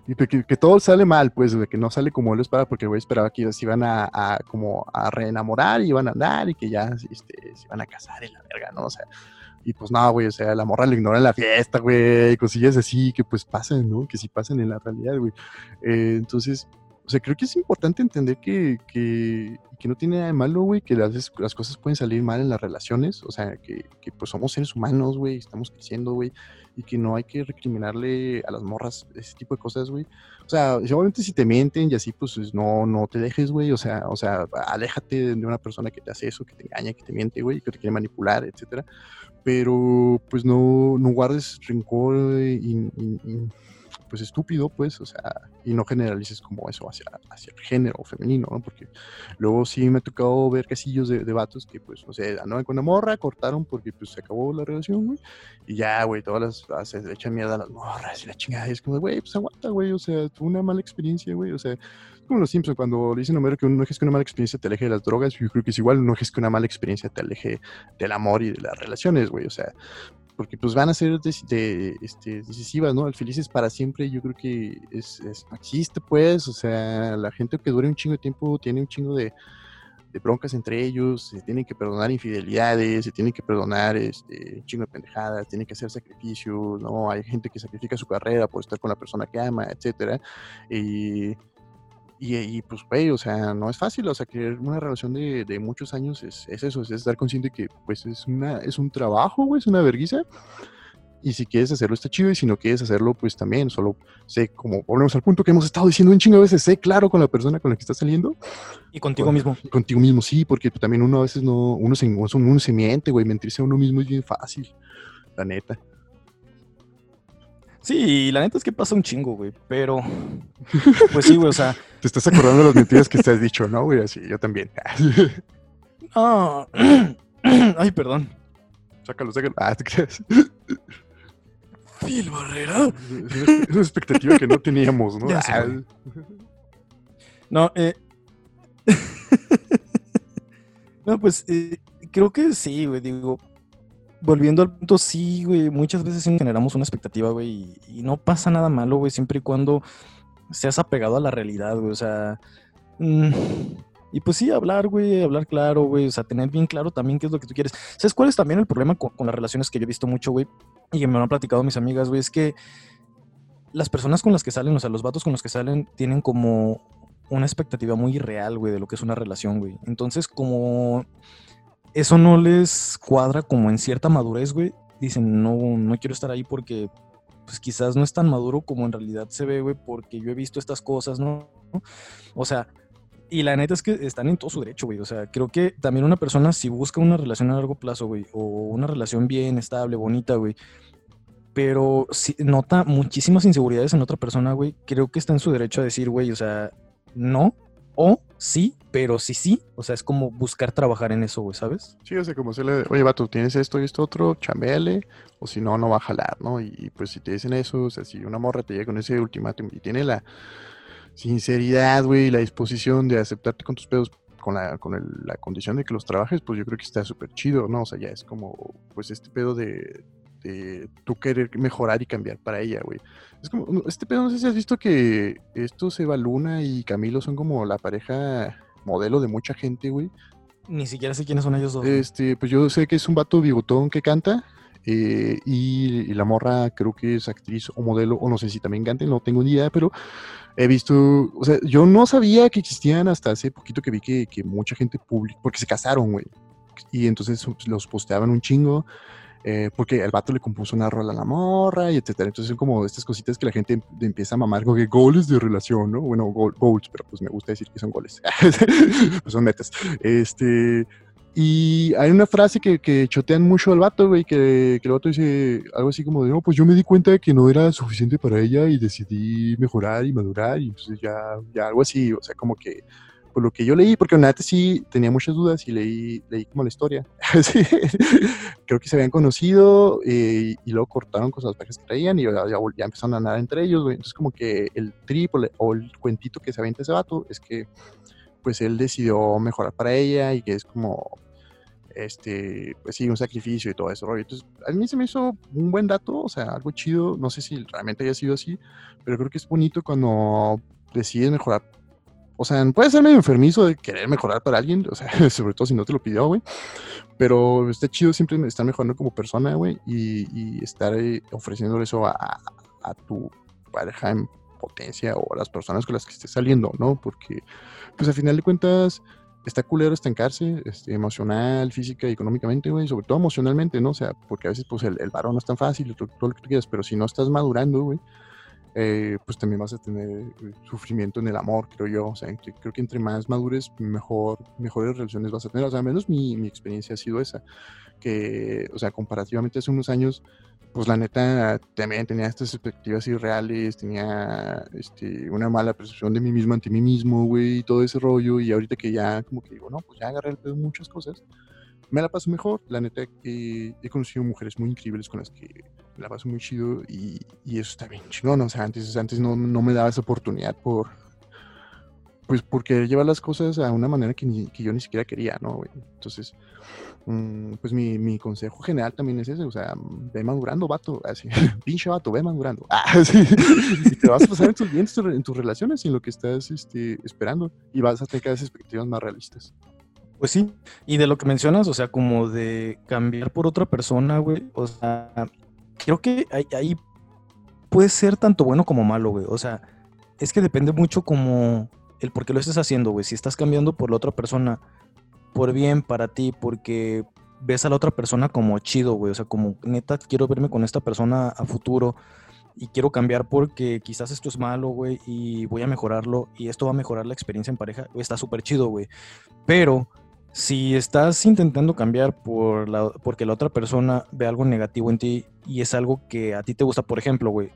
Y que, que, todo sale mal, pues, de que no sale como él esperaba, porque el güey esperaba que se iban a, como a reenamorar y iban a andar y que ya este, se iban a casar en la verga, ¿no? O sea, Y pues no, güey, o sea, la morra lo ignora en la fiesta, güey, cosillas así que pues pasan, ¿no? Que sí pasan en la realidad, güey. Eh, entonces, o sea, creo que es importante entender que, que, que no tiene nada de malo, güey, que las, las, cosas pueden salir mal en las relaciones, o sea, que, que pues somos seres humanos, güey, estamos creciendo, güey, y que no hay que recriminarle a las morras ese tipo de cosas, güey. O sea, obviamente si te mienten y así, pues no, no te dejes, güey, o sea, o sea, aléjate de una persona que te hace eso, que te engaña, que te miente, güey, que te quiere manipular, etcétera. Pero, pues no, no guardes rencor y, y pues estúpido, pues, o sea, y no generalices como eso hacia, hacia el género femenino, ¿no? Porque luego sí me ha tocado ver casillos de, de vatos que, pues, no sé, andaban con una morra, cortaron porque, pues, se acabó la relación, güey, y ya, güey, todas las, se le echan mierda a las morras y la chingada, y es como, güey, pues aguanta, güey, o sea, tuvo una mala experiencia, güey, o sea, como los Simpsons, cuando le dicen a Homero que no es que una mala experiencia te aleje de las drogas, yo creo que es igual, no es que una mala experiencia te aleje del amor y de las relaciones, güey, o sea, porque pues van a ser de, este, decisivas, ¿no? El felices para siempre, yo creo que es, es, existe, pues, o sea, la gente que dure un chingo de tiempo tiene un chingo de, de broncas entre ellos, se tienen que perdonar infidelidades, se tienen que perdonar este, un chingo de pendejadas, tienen que hacer sacrificios, ¿no? Hay gente que sacrifica su carrera por estar con la persona que ama, etcétera, y y, y, pues, güey, o sea, no es fácil, o sea, que una relación de, de muchos años es, es, eso, es estar consciente que, pues, es, una, es un trabajo, güey, es una vergüenza. Y si quieres hacerlo está chido, y si no quieres hacerlo, pues también, solo sé, como volvemos al punto que hemos estado diciendo un chingo de veces, sé claro con la persona con la que estás saliendo. Y contigo con, mismo. Contigo mismo, sí, porque también uno a veces no, uno se, uno se miente, güey, mentirse a uno mismo es bien fácil, la neta. Sí, la neta es que pasa un chingo, güey, pero. Pues sí, güey, o sea. Te estás acordando de las mentiras que te has dicho, ¿no, güey? Así, yo también. No. Ay, perdón. Sácalo, sácalo. Ah, ¿te crees? Phil Barrera. Es una expectativa que no teníamos, ¿no? Ya sé, ah. No, eh. no, pues eh, creo que sí, güey. Digo, volviendo al punto, sí, güey, muchas veces generamos una expectativa, güey, y, no pasa nada malo, güey, siempre y cuando seas apegado a la realidad, güey, o sea... Mmm, y pues sí, hablar, güey, hablar claro, güey, o sea, tener bien claro también qué es lo que tú quieres. ¿Sabes cuál es también el problema con, con las relaciones que yo he visto mucho, güey? Y que me lo han platicado mis amigas, güey, es que las personas con las que salen, o sea, los vatos con los que salen, tienen como una expectativa muy irreal, güey, de lo que es una relación, güey. Entonces, como eso no les cuadra como en cierta madurez, güey. Dicen, no, no quiero estar ahí porque pues quizás no es tan maduro como en realidad se ve, güey, porque yo he visto estas cosas, ¿no? O sea, y la neta es que están en todo su derecho, güey. O sea, creo que también una persona, si busca una relación a largo plazo, güey, o una relación bien, estable, bonita, güey, pero si nota muchísimas inseguridades en otra persona, güey, creo que está en su derecho a decir, güey, o sea, no, o sí, pero sí, sí. O sea, es como buscar trabajar en eso, güey, ¿sabes? Sí, o sea, como se le, oye, vato, tienes esto y esto otro, chambeale, o si no, no va a jalar, ¿no? Y, y, pues si te dicen eso, o sea, si una morra te llega con ese ultimátum y tiene la sinceridad, güey, la disposición de aceptarte con tus pedos, con la, con la condición de que los trabajes, pues yo creo que está súper chido, ¿no? O sea, ya es como, pues este pedo de, de tú querer mejorar y cambiar para ella, güey. Es como, este pedo, no sé si has visto que estos Eva Luna y Camilo son como la pareja modelo de mucha gente, güey. Ni siquiera sé quiénes son ellos dos. Este, pues yo sé que es un vato bigotón que canta. Eh, y, y, la morra creo que es actriz o modelo, o no sé si también cante, no tengo ni idea, pero he visto, o sea, yo no sabía que existían hasta hace poquito que vi que, que mucha gente pública, porque se casaron, güey. Y entonces los posteaban un chingo eh, porque el vato le compuso una rola a la morra y etcétera. Entonces son como estas cositas que la gente empieza a mamar, como que goles de relación, ¿no? Bueno, go goals, pero pues me gusta decir que son goles. pues son metas. Este. Y hay una frase que, que chotean mucho al vato, güey, que, el vato dice algo así como de, no, pues yo me di cuenta de que no era suficiente para ella y decidí mejorar y madurar y entonces ya, ya algo así, o sea, como que por lo que yo leí, porque neta sí tenía muchas dudas y leí, leí como la historia. sí. Creo que se habían conocido eh, y luego cortaron con las que traían y ya, ya, ya, empezaron a andar entre ellos, güey. Entonces como que el triple o el cuentito que se avienta ese vato es que pues él decidió mejorar para ella y que es como este, pues sí, un sacrificio y todo eso. Entonces, a mí se me hizo un buen dato, o sea, algo chido, no sé si realmente haya sido así, pero creo que es bonito cuando decides mejorar o sea, puede ser medio enfermizo de querer mejorar para alguien, o sea, sobre todo si no te lo pidió, güey. Pero está chido siempre estar mejorando como persona, güey, y, estar eh, ofreciendo eso a, a, tu pareja en potencia o a las personas con las que estés saliendo, ¿no? Porque, pues al final de cuentas, está culero estancarse, este, emocional, física y económicamente, güey, sobre todo emocionalmente, ¿no? O sea, porque a veces, pues, el, el varón no es tan fácil, todo, todo, lo que tú quieras, pero si no estás madurando, güey, eh, pues también vas a tener eh, sufrimiento en el amor, creo yo. O sea, creo que entre más madures, mejor, mejores relaciones vas a tener. O sea, al menos mi, mi experiencia ha sido esa. Que, o sea, comparativamente hace unos años, pues la neta también tenía estas expectativas irreales, tenía este, una mala percepción de mí mismo ante mí mismo, güey, y todo ese rollo. Y ahorita que ya, como que digo, no, pues ya agarré el pedo muchas cosas, me la paso mejor. La neta, que he conocido mujeres muy increíbles con las que la paso muy chido y, y eso está bien chingón. O sea, antes, antes no, no, me daba esa oportunidad por, pues, por querer llevar las cosas a una manera que, ni, que yo ni siquiera quería, ¿no? Entonces, mmm, pues mi, mi, consejo general también es ese, o sea, ve madurando, vato, así, pinche vato, ve madurando. Ah, sí. y te vas a pasar en tus, en, tus relaciones en lo que estás este, esperando y vas a tener cada vez expectativas más realistas. Pues sí, y de lo que mencionas, o sea, como de cambiar por otra persona, güey, o sea, creo que ahí, puede ser tanto bueno como malo, güey, o sea, es que depende mucho como el por qué lo estés haciendo, güey, si estás cambiando por la otra persona, por bien para ti, porque ves a la otra persona como chido, güey, o sea, como neta quiero verme con esta persona a futuro y quiero cambiar porque quizás esto es malo, güey, y voy a mejorarlo y esto va a mejorar la experiencia en pareja, está súper chido, güey, pero si estás intentando cambiar por la, porque la otra persona ve algo negativo en ti y es algo que a ti te gusta, por ejemplo, güey,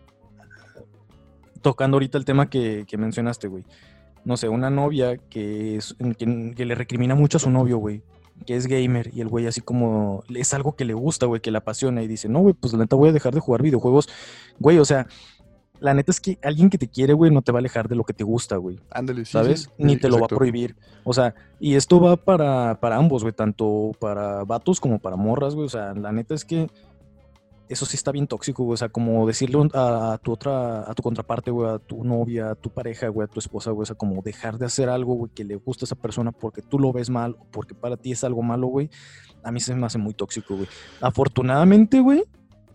tocando ahorita el tema que, mencionaste, güey. No sé, una novia que, le recrimina mucho a su novio, güey, que es gamer y el güey así como es algo que le gusta, güey, que le apasiona y dice, no, güey, pues la neta voy a dejar de jugar videojuegos, güey, o sea, la neta es que alguien que te quiere, güey, no te va a alejar de lo que te gusta, güey. Ándale, sí. ¿Sabes? Ni te lo va a prohibir. O sea, y esto va para, para ambos, güey, tanto para vatos como para morras, güey. O sea, la neta es que eso sí está bien tóxico, güey. O sea, como decirle a, tu otra, a tu contraparte, güey, a tu novia, a tu pareja, güey, a tu esposa, güey. O sea, como dejar de hacer algo, güey, que le gusta a esa persona porque tú lo ves mal o porque para ti es algo malo, güey. A mí se me hace muy tóxico, güey. Afortunadamente, güey,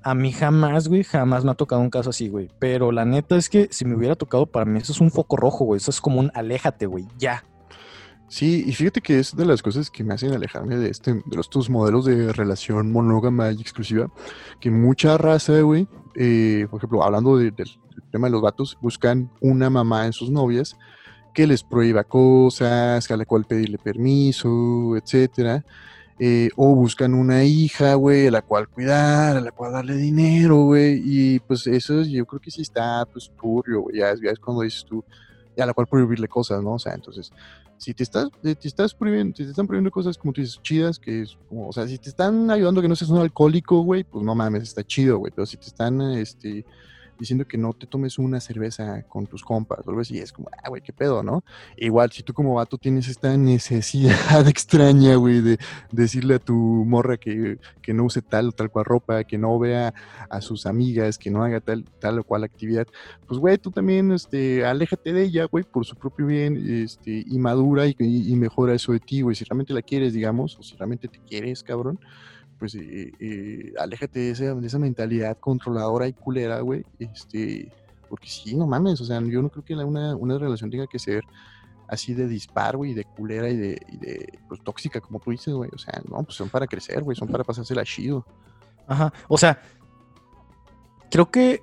a mí jamás, güey, jamás me ha tocado un caso así, güey. Pero la neta es que si me hubiera tocado, para mí eso es un foco rojo, güey. Eso es como un aléjate, güey, ya. Sí, y fíjate que es de las cosas que me hacen alejarme de este, de estos modelos de relación monógama y exclusiva, que mucha raza, güey, eh, por ejemplo, hablando del tema de los vatos, buscan una mamá en sus novias que les prohíba cosas, a la cual pedirle permiso, etcétera. Eh, o buscan una hija, güey, a la cual cuidar, a la cual darle dinero, güey, y pues eso yo creo que sí está, pues, turbio, güey, ya, es cuando dices tú, a la cual prohibirle cosas, ¿no? O sea, entonces, si te estás, te estás prohibiendo, si te están prohibiendo cosas, como tú dices, chidas, que es, como, o sea, si te están ayudando a que no seas un alcohólico, güey, pues no mames, está chido, güey, pero si te están, este, diciendo que no te tomes una cerveza con tus compas o algo así, es como, ah, güey, qué pedo, ¿no? Igual, si tú como vato tienes esta necesidad extraña, güey, de, decirle a tu morra que, que, no use tal o tal cual ropa, que no vea a sus amigas, que no haga tal, tal o cual actividad, pues, güey, tú también, este, aléjate de ella, güey, por su propio bien, este, y madura y, y mejora eso de ti, güey, si realmente la quieres, digamos, o si realmente te quieres, cabrón, pues eh, eh, aléjate de esa, de esa, mentalidad controladora y culera, güey. Este, porque sí, no mames, o sea, yo no creo que una, una relación tenga que ser así de dispar, güey, de culera y de, pues, tóxica, como tú dices, güey. O sea, no, pues son para crecer, güey, son para pasársela chido. Ajá, o sea, creo que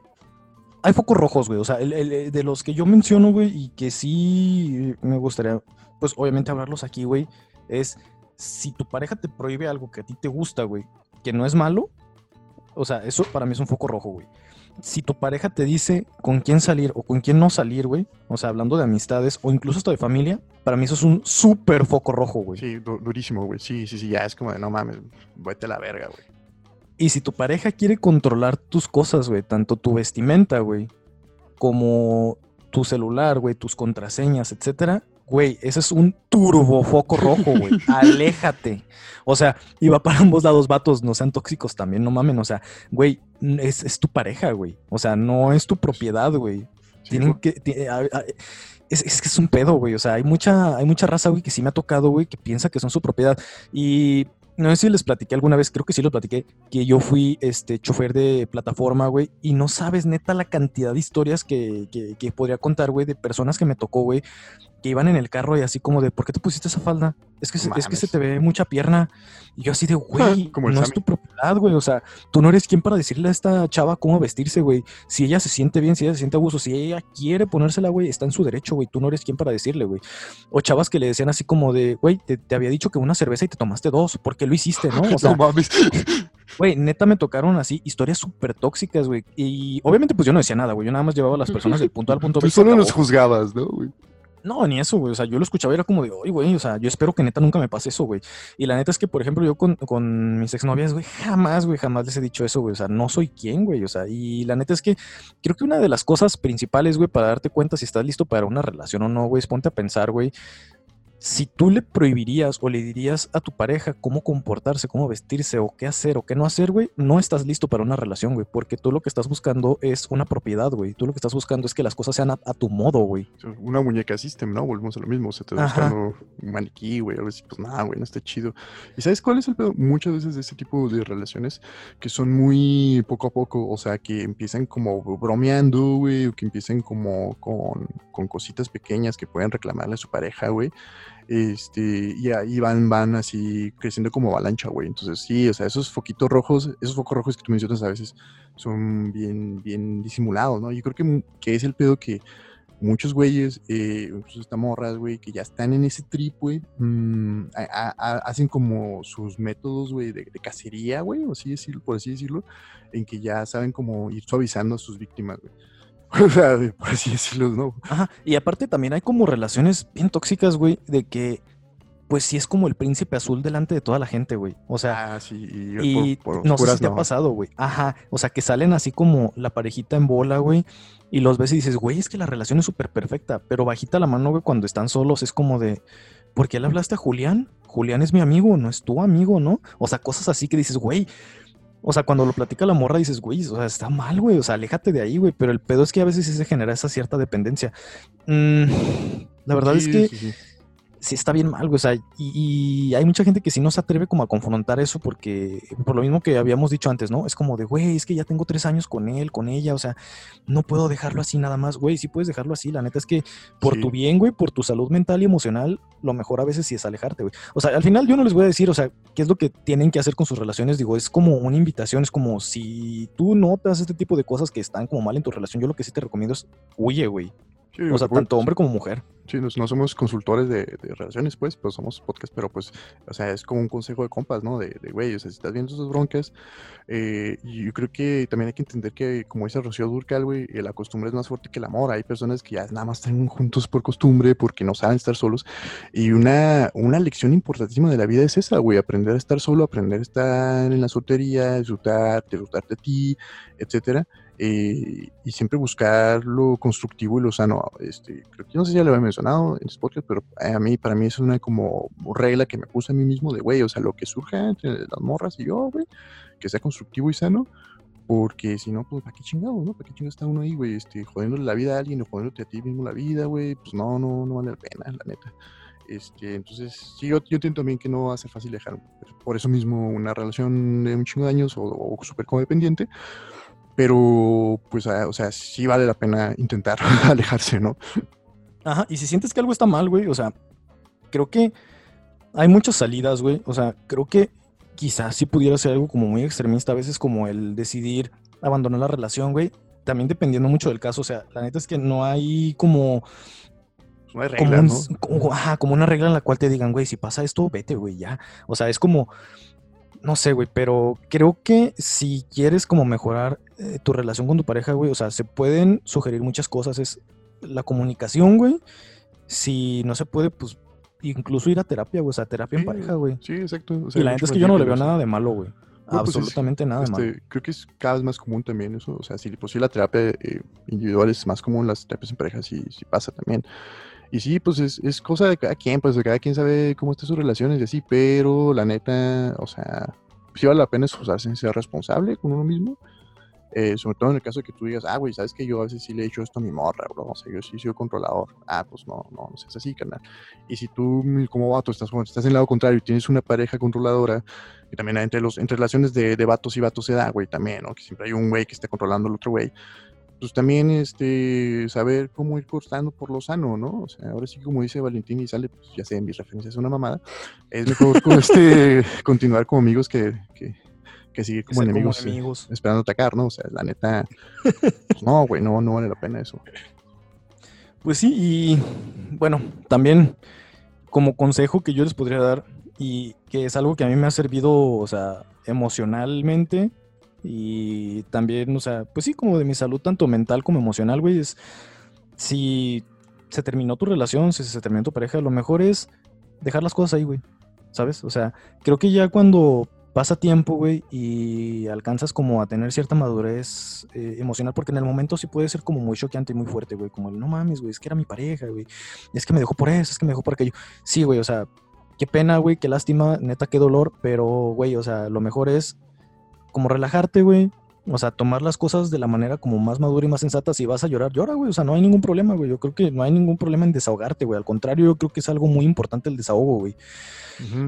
hay focos rojos, güey. O sea, el, de los que yo menciono, güey, y que sí me gustaría, pues obviamente hablarlos aquí, güey, es si tu pareja te prohíbe algo que a ti te gusta, güey, que no es malo, o sea, eso para mí es un foco rojo, güey. Si tu pareja te dice con quién salir o con quién no salir, güey, o sea, hablando de amistades o incluso hasta de familia, para mí eso es un súper foco rojo, güey. Sí, durísimo, güey. Sí, sí, sí, ya es como de no mames, vete a la verga, güey. Y si tu pareja quiere controlar tus cosas, güey, tanto tu vestimenta, güey, como tu celular, güey, tus contraseñas, etcétera, Güey, ese es un turbo foco rojo, güey. Aléjate. O sea, va para ambos lados, vatos, no sean tóxicos también, no mamen. O sea, güey, es, tu pareja, güey. O sea, no es tu propiedad, güey. Tienen que... es, es, que es un pedo, güey. O sea, hay mucha, hay mucha raza, güey, que sí me ha tocado, güey, que piensa que son su propiedad. Y no sé si les platiqué alguna vez, creo que sí lo platiqué, que yo fui este chofer de plataforma, güey, y no sabes neta la cantidad de historias que, que, que podría contar, güey, de personas que me tocó, güey, que iban en el carro y así como de, ¿por qué te pusiste esa falda? Es que, es que se te ve mucha pierna. Y yo así de, güey, no es tu propiedad, güey. O sea, tú no eres quien para decirle a esta chava cómo vestirse, güey. Si ella se siente bien, si ella se siente abuso, si ella quiere ponérsela, güey, está en su derecho, güey. Tú no eres quien para decirle, güey. O chavas que le decían así como de, güey, te, había dicho que una cerveza y te tomaste dos. ¿Por qué lo hiciste, no? O sea, no mames. Güey, neta me tocaron así historias súper tóxicas, güey. Y obviamente, pues yo no decía nada, güey. Yo nada más llevaba a las personas del punto al punto. Tú solo nos juzgabas, ¿no, güey? No, ni eso, güey. O sea, yo lo escuchaba y era como de, oye, güey, o sea, yo espero que neta nunca me pase eso, güey. Y la neta es que, por ejemplo, yo con, con mis exnovias, güey, jamás, güey, jamás les he dicho eso, güey. O sea, no soy quien, güey. O sea, y la neta es que creo que una de las cosas principales, güey, para darte cuenta si estás listo para una relación o no, güey, es ponte a pensar, güey, si tú le prohibirías o le dirías a tu pareja cómo comportarse, cómo vestirse o qué hacer o qué no hacer, güey, no estás listo para una relación, güey, porque tú lo que estás buscando es una propiedad, güey. Tú lo que estás buscando es que las cosas sean a, tu modo, güey. Una muñeca system, ¿no? Volvemos a lo mismo. Se te está buscando un maniquí, güey. A ver si, pues nada, güey, no está chido. ¿Y sabes cuál es el pedo? Muchas veces de este tipo de relaciones que son muy poco a poco, o sea, que empiezan como bromeando, güey, o que empiezan como con, con cositas pequeñas que pueden reclamarle a su pareja, güey este, y ahí van, van así creciendo como avalancha, güey. Entonces, sí, o sea, esos foquitos rojos, esos focos rojos que tú mencionas a veces son bien, bien disimulados, ¿no? Yo creo que, que es el pedo que muchos güeyes, eh, incluso estas morras, güey, que ya están en ese trip, güey, mm, hacen como sus métodos, güey, de, cacería, güey, o así decirlo, por así decirlo, en que ya saben cómo ir suavizando a sus víctimas, güey. O sea, por así decirlo, ¿no? Ajá, y aparte también hay como relaciones bien tóxicas, güey, de que pues sí es como el príncipe azul delante de toda la gente, güey. O sea, ah, sí, y, no sé si te ha pasado, güey. Ajá, o sea, que salen así como la parejita en bola, güey, y los ves y dices, güey, es que la relación es súper perfecta, pero bajita la mano, güey, cuando están solos es como de, ¿por qué le hablaste a Julián? Julián es mi amigo, no es tu amigo, ¿no? O sea, cosas así que dices, güey, o sea, cuando lo platica la morra dices, güey, o sea, está mal, güey, o sea, aléjate de ahí, güey. Pero el pedo es que a veces sí se genera esa cierta dependencia. Mm, la verdad es que sí está bien mal, güey. O sea, y, hay mucha gente que sí no se atreve como a confrontar eso porque, por lo mismo que habíamos dicho antes, ¿no? Es como de, güey, es que ya tengo tres años con él, con ella, o sea, no puedo dejarlo así nada más, güey. Sí puedes dejarlo así. La neta es que por tu bien, güey, por tu salud mental y emocional, lo mejor a veces sí es alejarte, güey. O sea, al final yo no les voy a decir, o sea, qué es lo que tienen que hacer con sus relaciones. Digo, es como una invitación, es como si tú notas este tipo de cosas que están como mal en tu relación, yo lo que sí te recomiendo es huye, güey o sea, tanto hombre como mujer. Sí, no, somos consultores de, relaciones, pues, pues somos podcast, pero pues, o sea, es como un consejo de compas, ¿no? De, güey, o sea, si estás viendo esas broncas, eh, yo creo que también hay que entender que, como dice Rocío Durcal, güey, eh, la costumbre es más fuerte que el amor. Hay personas que ya nada más están juntos por costumbre, porque no saben estar solos. Y una, una lección importantísima de la vida es esa, güey, aprender a estar solo, aprender a estar en la soltería, disfrutar, disfrutarte a ti, etcétera. Eh, y siempre buscar lo constructivo y lo sano. Este, creo que no sé si ya lo había mencionado en este pero a mí, para mí es una como regla que me puse a mí mismo de, güey, o sea, lo que surja entre las morras y yo, güey, que sea constructivo y sano, porque si no, pues, ¿para qué chingados, no? ¿Para qué chingados está uno ahí, güey? Este, jodiéndole la vida a alguien o jodiéndote a ti mismo la vida, güey, pues no, no, no vale la pena, la neta. Este, entonces, sí, yo, yo entiendo también que no va a ser fácil dejar, por eso mismo, una relación de un chingo de años o, o súper codependiente, pero pues, ah, o sea, sí vale la pena intentar alejarse, ¿no? Ajá, y si sientes que algo está mal, güey, o sea, creo que hay muchas salidas, güey, o sea, creo que quizás sí pudiera ser algo como muy extremista, a veces como el decidir abandonar la relación, güey, también dependiendo mucho del caso, o sea, la neta es que no hay como... No hay regla, como, ¿no? como, ajá, como una regla en la cual te digan, güey, si pasa esto, vete, güey, ya. O sea, es como, no sé, güey, pero creo que si quieres como mejorar eh, tu relación con tu pareja, güey, o sea, se pueden sugerir muchas cosas. Es la comunicación, güey. Si no se puede, pues incluso ir a terapia, güey, o sea, terapia en pareja, güey. Sí, exacto. y la neta es que yo no le veo nada de malo, güey. Pues, Absolutamente nada de este, malo. Creo que es cada vez más común también eso. O sea, si pues, la terapia eh, individual es más común, las terapias en pareja sí, sí pasa también. Y sí, pues es, es, cosa de cada quien, pues de cada quien sabe cómo están sus relaciones y así, pero la neta, o sea, sí vale la pena esforzarse en ser responsable con uno mismo Eh, sobre todo en el caso de que tú digas, ah, güey, sabes que yo a veces sí le he hecho esto a mi morra, bro, o sea, yo sí soy controlador. Ah, pues no, no, no seas así, carnal. Y si tú, como vato, estás, estás en el lado contrario y tienes una pareja controladora, y también entre, los, entre relaciones de, de vatos y vatos se da, güey, también, ¿no? Que siempre hay un güey que está controlando al otro güey pues también este, saber cómo ir cortando por lo sano, ¿no? O sea, ahora sí, como dice Valentín y sale, pues ya sé, mis referencias es una mamada, es mejor este, continuar como amigos que, que, que seguir como enemigos, eh, esperando atacar, ¿no? O sea, la neta, pues no, güey, no, no vale la pena eso. Pues sí, y bueno, también como consejo que yo les podría dar, y que es algo que a mí me ha servido, o sea, emocionalmente, y también, o sea, pues sí, como de mi salud, tanto mental como emocional, güey, es si se terminó tu relación, si se terminó tu pareja, lo mejor es dejar las cosas ahí, güey. ¿Sabes? O sea, creo que ya cuando pasa tiempo, güey, y alcanzas como a tener cierta madurez eh, emocional, porque en el momento sí puede ser como muy choqueante y muy fuerte, güey, como el, no mames, güey, es que era mi pareja, güey, es que me dejó por eso, es que me dejó por aquello. Sí, güey, o sea, qué pena, güey, qué lástima, neta, qué dolor, pero, güey, o sea, lo mejor es como relajarte, güey. O sea, tomar las cosas de la manera como más madura y más sensata. Si vas a llorar, llora, güey. O sea, no hay ningún problema, güey. Yo creo que no hay ningún problema en desahogarte, güey. Al contrario, yo creo que es algo muy importante el desahogo, güey.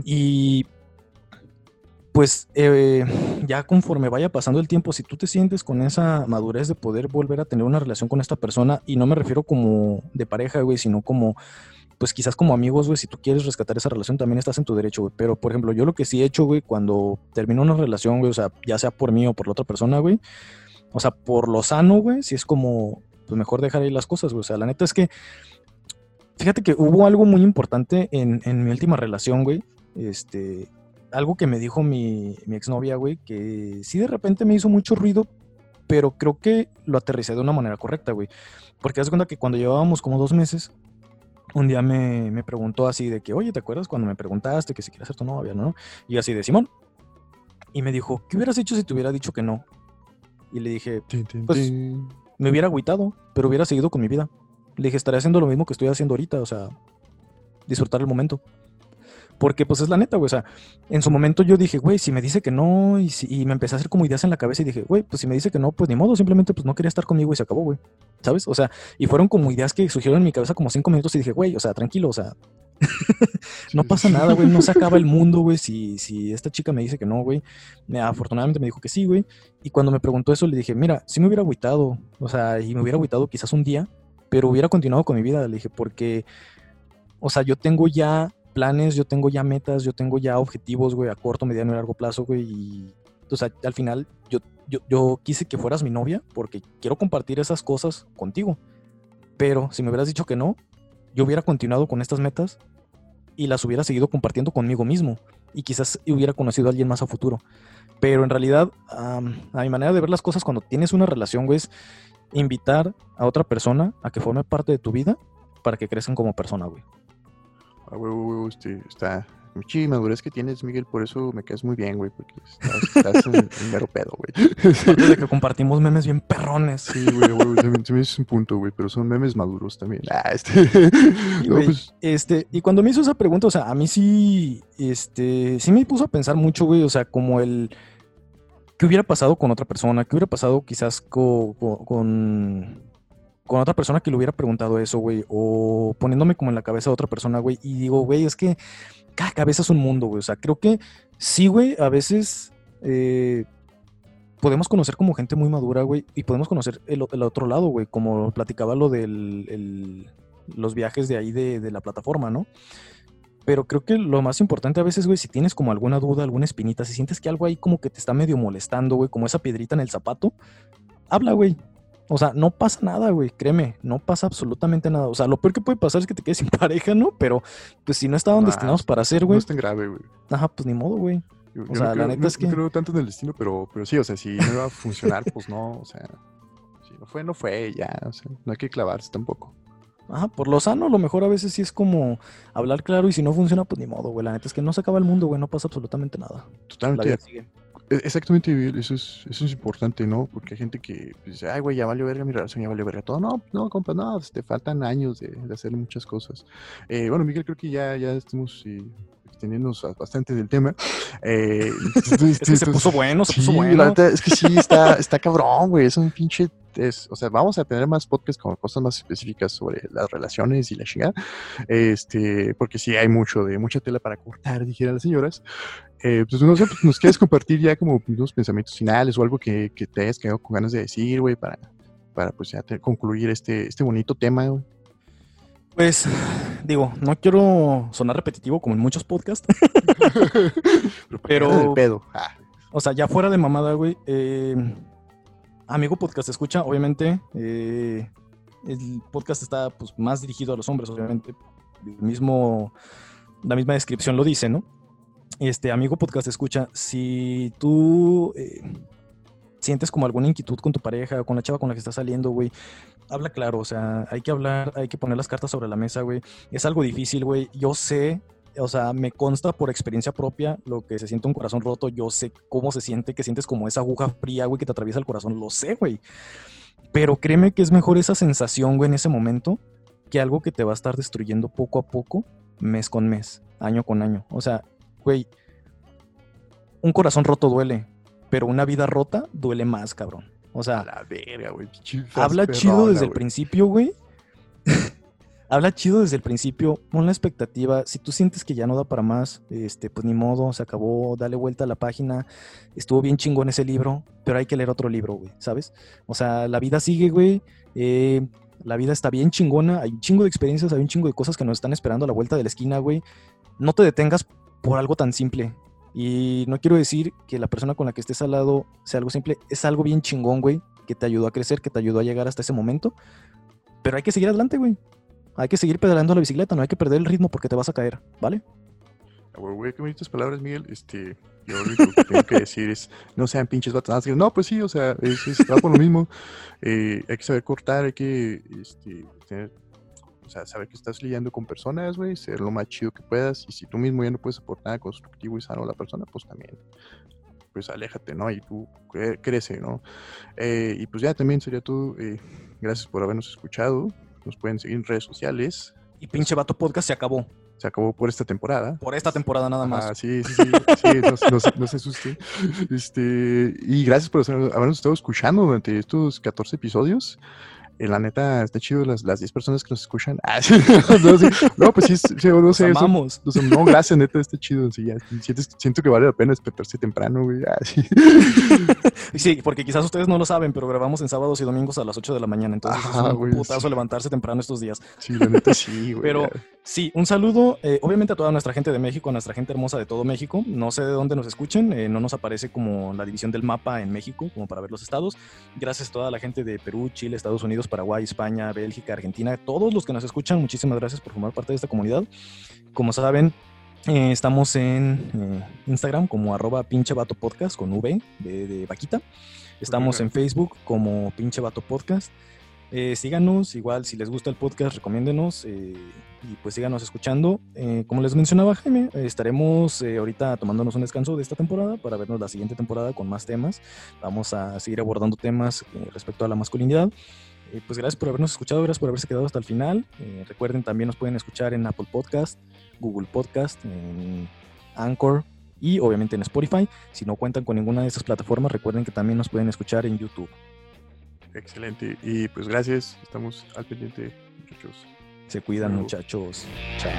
Y pues eh, ya conforme vaya pasando el tiempo, si tú te sientes con esa madurez de poder volver a tener una relación con esta persona, y no me refiero como de pareja, güey, sino como pues quizás como amigos, güey, si tú quieres rescatar esa relación, también estás en tu derecho, güey. Pero, por ejemplo, yo lo que sí he hecho, güey, cuando termino una relación, güey, o sea, ya sea por mí o por la otra persona, güey, o sea, por lo sano, güey, si es como, pues mejor dejar ahí las cosas, güey. O sea, la neta es que, fíjate que hubo algo muy importante en, en mi última relación, güey. Este, algo que me dijo mi, mi exnovia, güey, que sí de repente me hizo mucho ruido, pero creo que lo aterricé de una manera correcta, güey. Porque das cuenta que cuando llevábamos como dos meses, un día me, preguntó así de que, oye, ¿te acuerdas cuando me preguntaste que si quieres ser tu novia, no? Y así de Simón. Y me dijo, ¿qué hubieras hecho si te hubiera dicho que no? Y le dije, pues me hubiera agüitado, pero hubiera seguido con mi vida. Le dije, estaré haciendo lo mismo que estoy haciendo ahorita, o sea, disfrutar el momento. Porque pues es la neta, güey. O sea, en su momento yo dije, güey, si me dice que no, y, y me empecé a hacer como ideas en la cabeza y dije, güey, pues si me dice que no, pues ni modo, simplemente pues no quería estar conmigo y se acabó, güey. ¿Sabes? O sea, y fueron como ideas que surgieron en mi cabeza como cinco minutos y dije, güey, o sea, tranquilo, o sea, no pasa nada, güey, no se acaba el mundo, güey, si, si esta chica me dice que no, güey. Afortunadamente me dijo que sí, güey. Y cuando me preguntó eso, le dije, mira, si me hubiera agüitado, o sea, y me hubiera agüitado quizás un día, pero hubiera continuado con mi vida, le dije, porque, o sea, yo tengo ya planes, yo tengo ya metas, yo tengo ya objetivos, güey, a corto, mediano y largo plazo, güey. Y, o sea, al final yo, yo, quise que fueras mi novia porque quiero compartir esas cosas contigo. Pero si me hubieras dicho que no, yo hubiera continuado con estas metas y las hubiera seguido compartiendo conmigo mismo. Y quizás hubiera conocido a alguien más a futuro. Pero en realidad, a mi manera de ver las cosas cuando tienes una relación, güey, es invitar a otra persona a que forme parte de tu vida para que crezcan como persona, güey. Ah, güey, güey, este, está. Mucha madurez que tienes, Miguel, por eso me quedas muy bien, güey, porque estás, en, mero pedo, güey. de que compartimos memes bien perrones. Sí, güey, güey, se me es un punto, güey, pero son memes maduros también. Ah, este. pues... este, y cuando me hizo esa pregunta, o sea, a mí sí, este, sí me puso a pensar mucho, güey, o sea, como el. ¿Qué hubiera pasado con otra persona? ¿Qué hubiera pasado quizás con con otra persona que le hubiera preguntado eso, güey, o poniéndome como en la cabeza de otra persona, güey, y digo, güey, es que cada cabeza es un mundo, güey, o sea, creo que sí, güey, a veces eh, podemos conocer como gente muy madura, güey, y podemos conocer el, otro lado, güey, como platicaba lo de los viajes de ahí de, de la plataforma, ¿no? Pero creo que lo más importante a veces, güey, si tienes como alguna duda, alguna espinita, si sientes que algo ahí como que te está medio molestando, güey, como esa piedrita en el zapato, habla, güey. O sea, no pasa nada, güey, créeme, no pasa absolutamente nada. O sea, lo peor que puede pasar es que te quedes sin pareja, ¿no? Pero, pues si no estaban destinados para ser, güey. No es tan grave, güey. Ajá, pues ni modo, güey. O sea, la neta es que. No creo tanto en el destino, pero, pero sí, o sea, si no iba a funcionar, pues no, o sea. Si no fue, no fue, ya. O sea, no hay que clavarse tampoco. Ajá, por lo sano, lo mejor a veces sí es como hablar claro y si no funciona, pues ni modo, güey. La neta es que no se acaba el mundo, güey, no pasa absolutamente nada. Totalmente. Exactamente, eso es, eso es importante, ¿no? Porque hay gente que pues, dice, ay, güey, ya valió verga mi relación, ya valió verga todo. No, no, compa, no, pues, te faltan años de, hacer muchas cosas. Eh, bueno, Miguel, creo que ya, ya estamos eh, extendiéndonos bastante del tema. Eh, es que se puso bueno, se puso sí, bueno. la neta, es que sí, está, está cabrón, güey. Es un pinche. Es- o sea, vamos a tener más podcasts con cosas más específicas sobre las relaciones y la chingada. Este, porque sí hay mucho de mucha tela para cortar, dijeran las señoras. Eh, pues no sé, pues, nos quieres compartir ya como unos pensamientos finales o algo que, que te hayas quedado con ganas de decir, güey, para, para pues ya te- concluir este, este bonito tema, güey. Pues, digo, no quiero sonar repetitivo como en muchos podcasts. Pero- del pedo. Ah, O sea, ya fuera de mamada, güey. eh, amigo podcast escucha, obviamente. eh, el podcast está pues, más dirigido a los hombres, obviamente. Mismo, la misma descripción lo dice, ¿no? Este amigo podcast escucha, si tú eh, sientes como alguna inquietud con tu pareja con la chava con la que estás saliendo, güey, habla claro, o sea, hay que hablar, hay que poner las cartas sobre la mesa, güey. Es algo difícil, güey. Yo sé, o sea, me consta por experiencia propia lo que se siente un corazón roto. Yo sé cómo se siente, que sientes como esa aguja fría, güey, que te atraviesa el corazón. Lo sé, güey. Pero créeme que es mejor esa sensación, güey, en ese momento, que algo que te va a estar destruyendo poco a poco, mes con mes, año con año. O sea, güey, un corazón roto duele, pero una vida rota duele más, cabrón. O sea, la verga, güey. habla chido desde el principio, güey. Habla chido desde el principio. Pon la expectativa. Si tú sientes que ya no da para más, este, pues ni modo, se acabó, dale vuelta a la página. Estuvo bien chingón ese libro, pero hay que leer otro libro, güey, ¿sabes? O sea, la vida sigue, güey. eh, la vida está bien chingona. Hay un chingo de experiencias, hay un chingo de cosas que nos están esperando a la vuelta de la esquina, güey. No te detengas por algo tan simple. Y no quiero decir que la persona con la que estés al lado sea algo simple. Es algo bien chingón, güey, que te ayudó a crecer, que te ayudó a llegar hasta ese momento. Pero hay que seguir adelante, güey. Hay que seguir pedaleando la bicicleta, no hay que perder el ritmo porque te vas a caer, ¿vale? Ah, güey, qué bonitas palabras, Miguel. Este, yo lo que tengo que decir es, no sean pinches vatos. No, pues sí, o sea, es, es va por lo mismo. Eh, hay que saber cortar, hay que este, tener, o sea, saber que estás lidiando con personas, güey, ser lo más chido que puedas. Y si tú mismo ya no puedes aportar nada constructivo y sano a la persona, pues también, pues aléjate, ¿no? Y tú cre- crece, ¿no? Eh, y pues ya también sería todo. eh, gracias por habernos escuchado. Nos pueden seguir en redes sociales. Y pinche vato podcast se acabó. Se acabó por esta temporada. Por esta temporada nada más. Ah, sí, sí, sí, sí, no, se- no se- no se asusten. Este, y gracias por haber- habernos estado escuchando durante estos 14 episodios. Eh, la neta, está chido las, las 10 personas que nos escuchan. Ah, sí, no, sí, no, pues sí, sí, no Nos sé. amamos. no, gracias, neta, está chido. Sí, ya, sientes- siento que vale la pena despertarse temprano, güey. Ah, sí. Porque quizás ustedes no lo saben, pero grabamos en sábados y domingos a las 8 de la mañana. Entonces es un güey, putazo levantarse temprano estos días. Sí, la neta, sí, güey. Pero sí, un saludo, eh, obviamente a toda nuestra gente de México, a nuestra gente hermosa de todo México. No sé de dónde nos escuchen, eh, no nos aparece como la división del mapa en México, como para ver los estados. Gracias a toda la gente de Perú, Chile, Estados Unidos, Paraguay, España, Bélgica, Argentina, todos los que nos escuchan, muchísimas gracias por formar parte de esta comunidad. Como saben, eh, estamos en eh, Instagram como arroba pinche vato podcast con V de, de vaquita. Estamos en Facebook como pinche vato podcast. Eh, síganos, igual si les gusta el podcast, recomiéndenos y pues síganos escuchando. Como les mencionaba Jaime, estaremos ahorita tomándonos un descanso de esta temporada para vernos la siguiente temporada con más temas. Vamos a seguir abordando temas respecto a la masculinidad. Eh, pues gracias por habernos escuchado, gracias por haberse quedado hasta el final. Eh, recuerden también nos pueden escuchar en Apple Podcast, Google Podcast, en Anchor y obviamente en Spotify. Si no cuentan con ninguna de esas plataformas, recuerden que también nos pueden escuchar en YouTube. Excelente. Y pues gracias. Estamos al pendiente, muchachos. Se cuidan Luego. muchachos. Chao.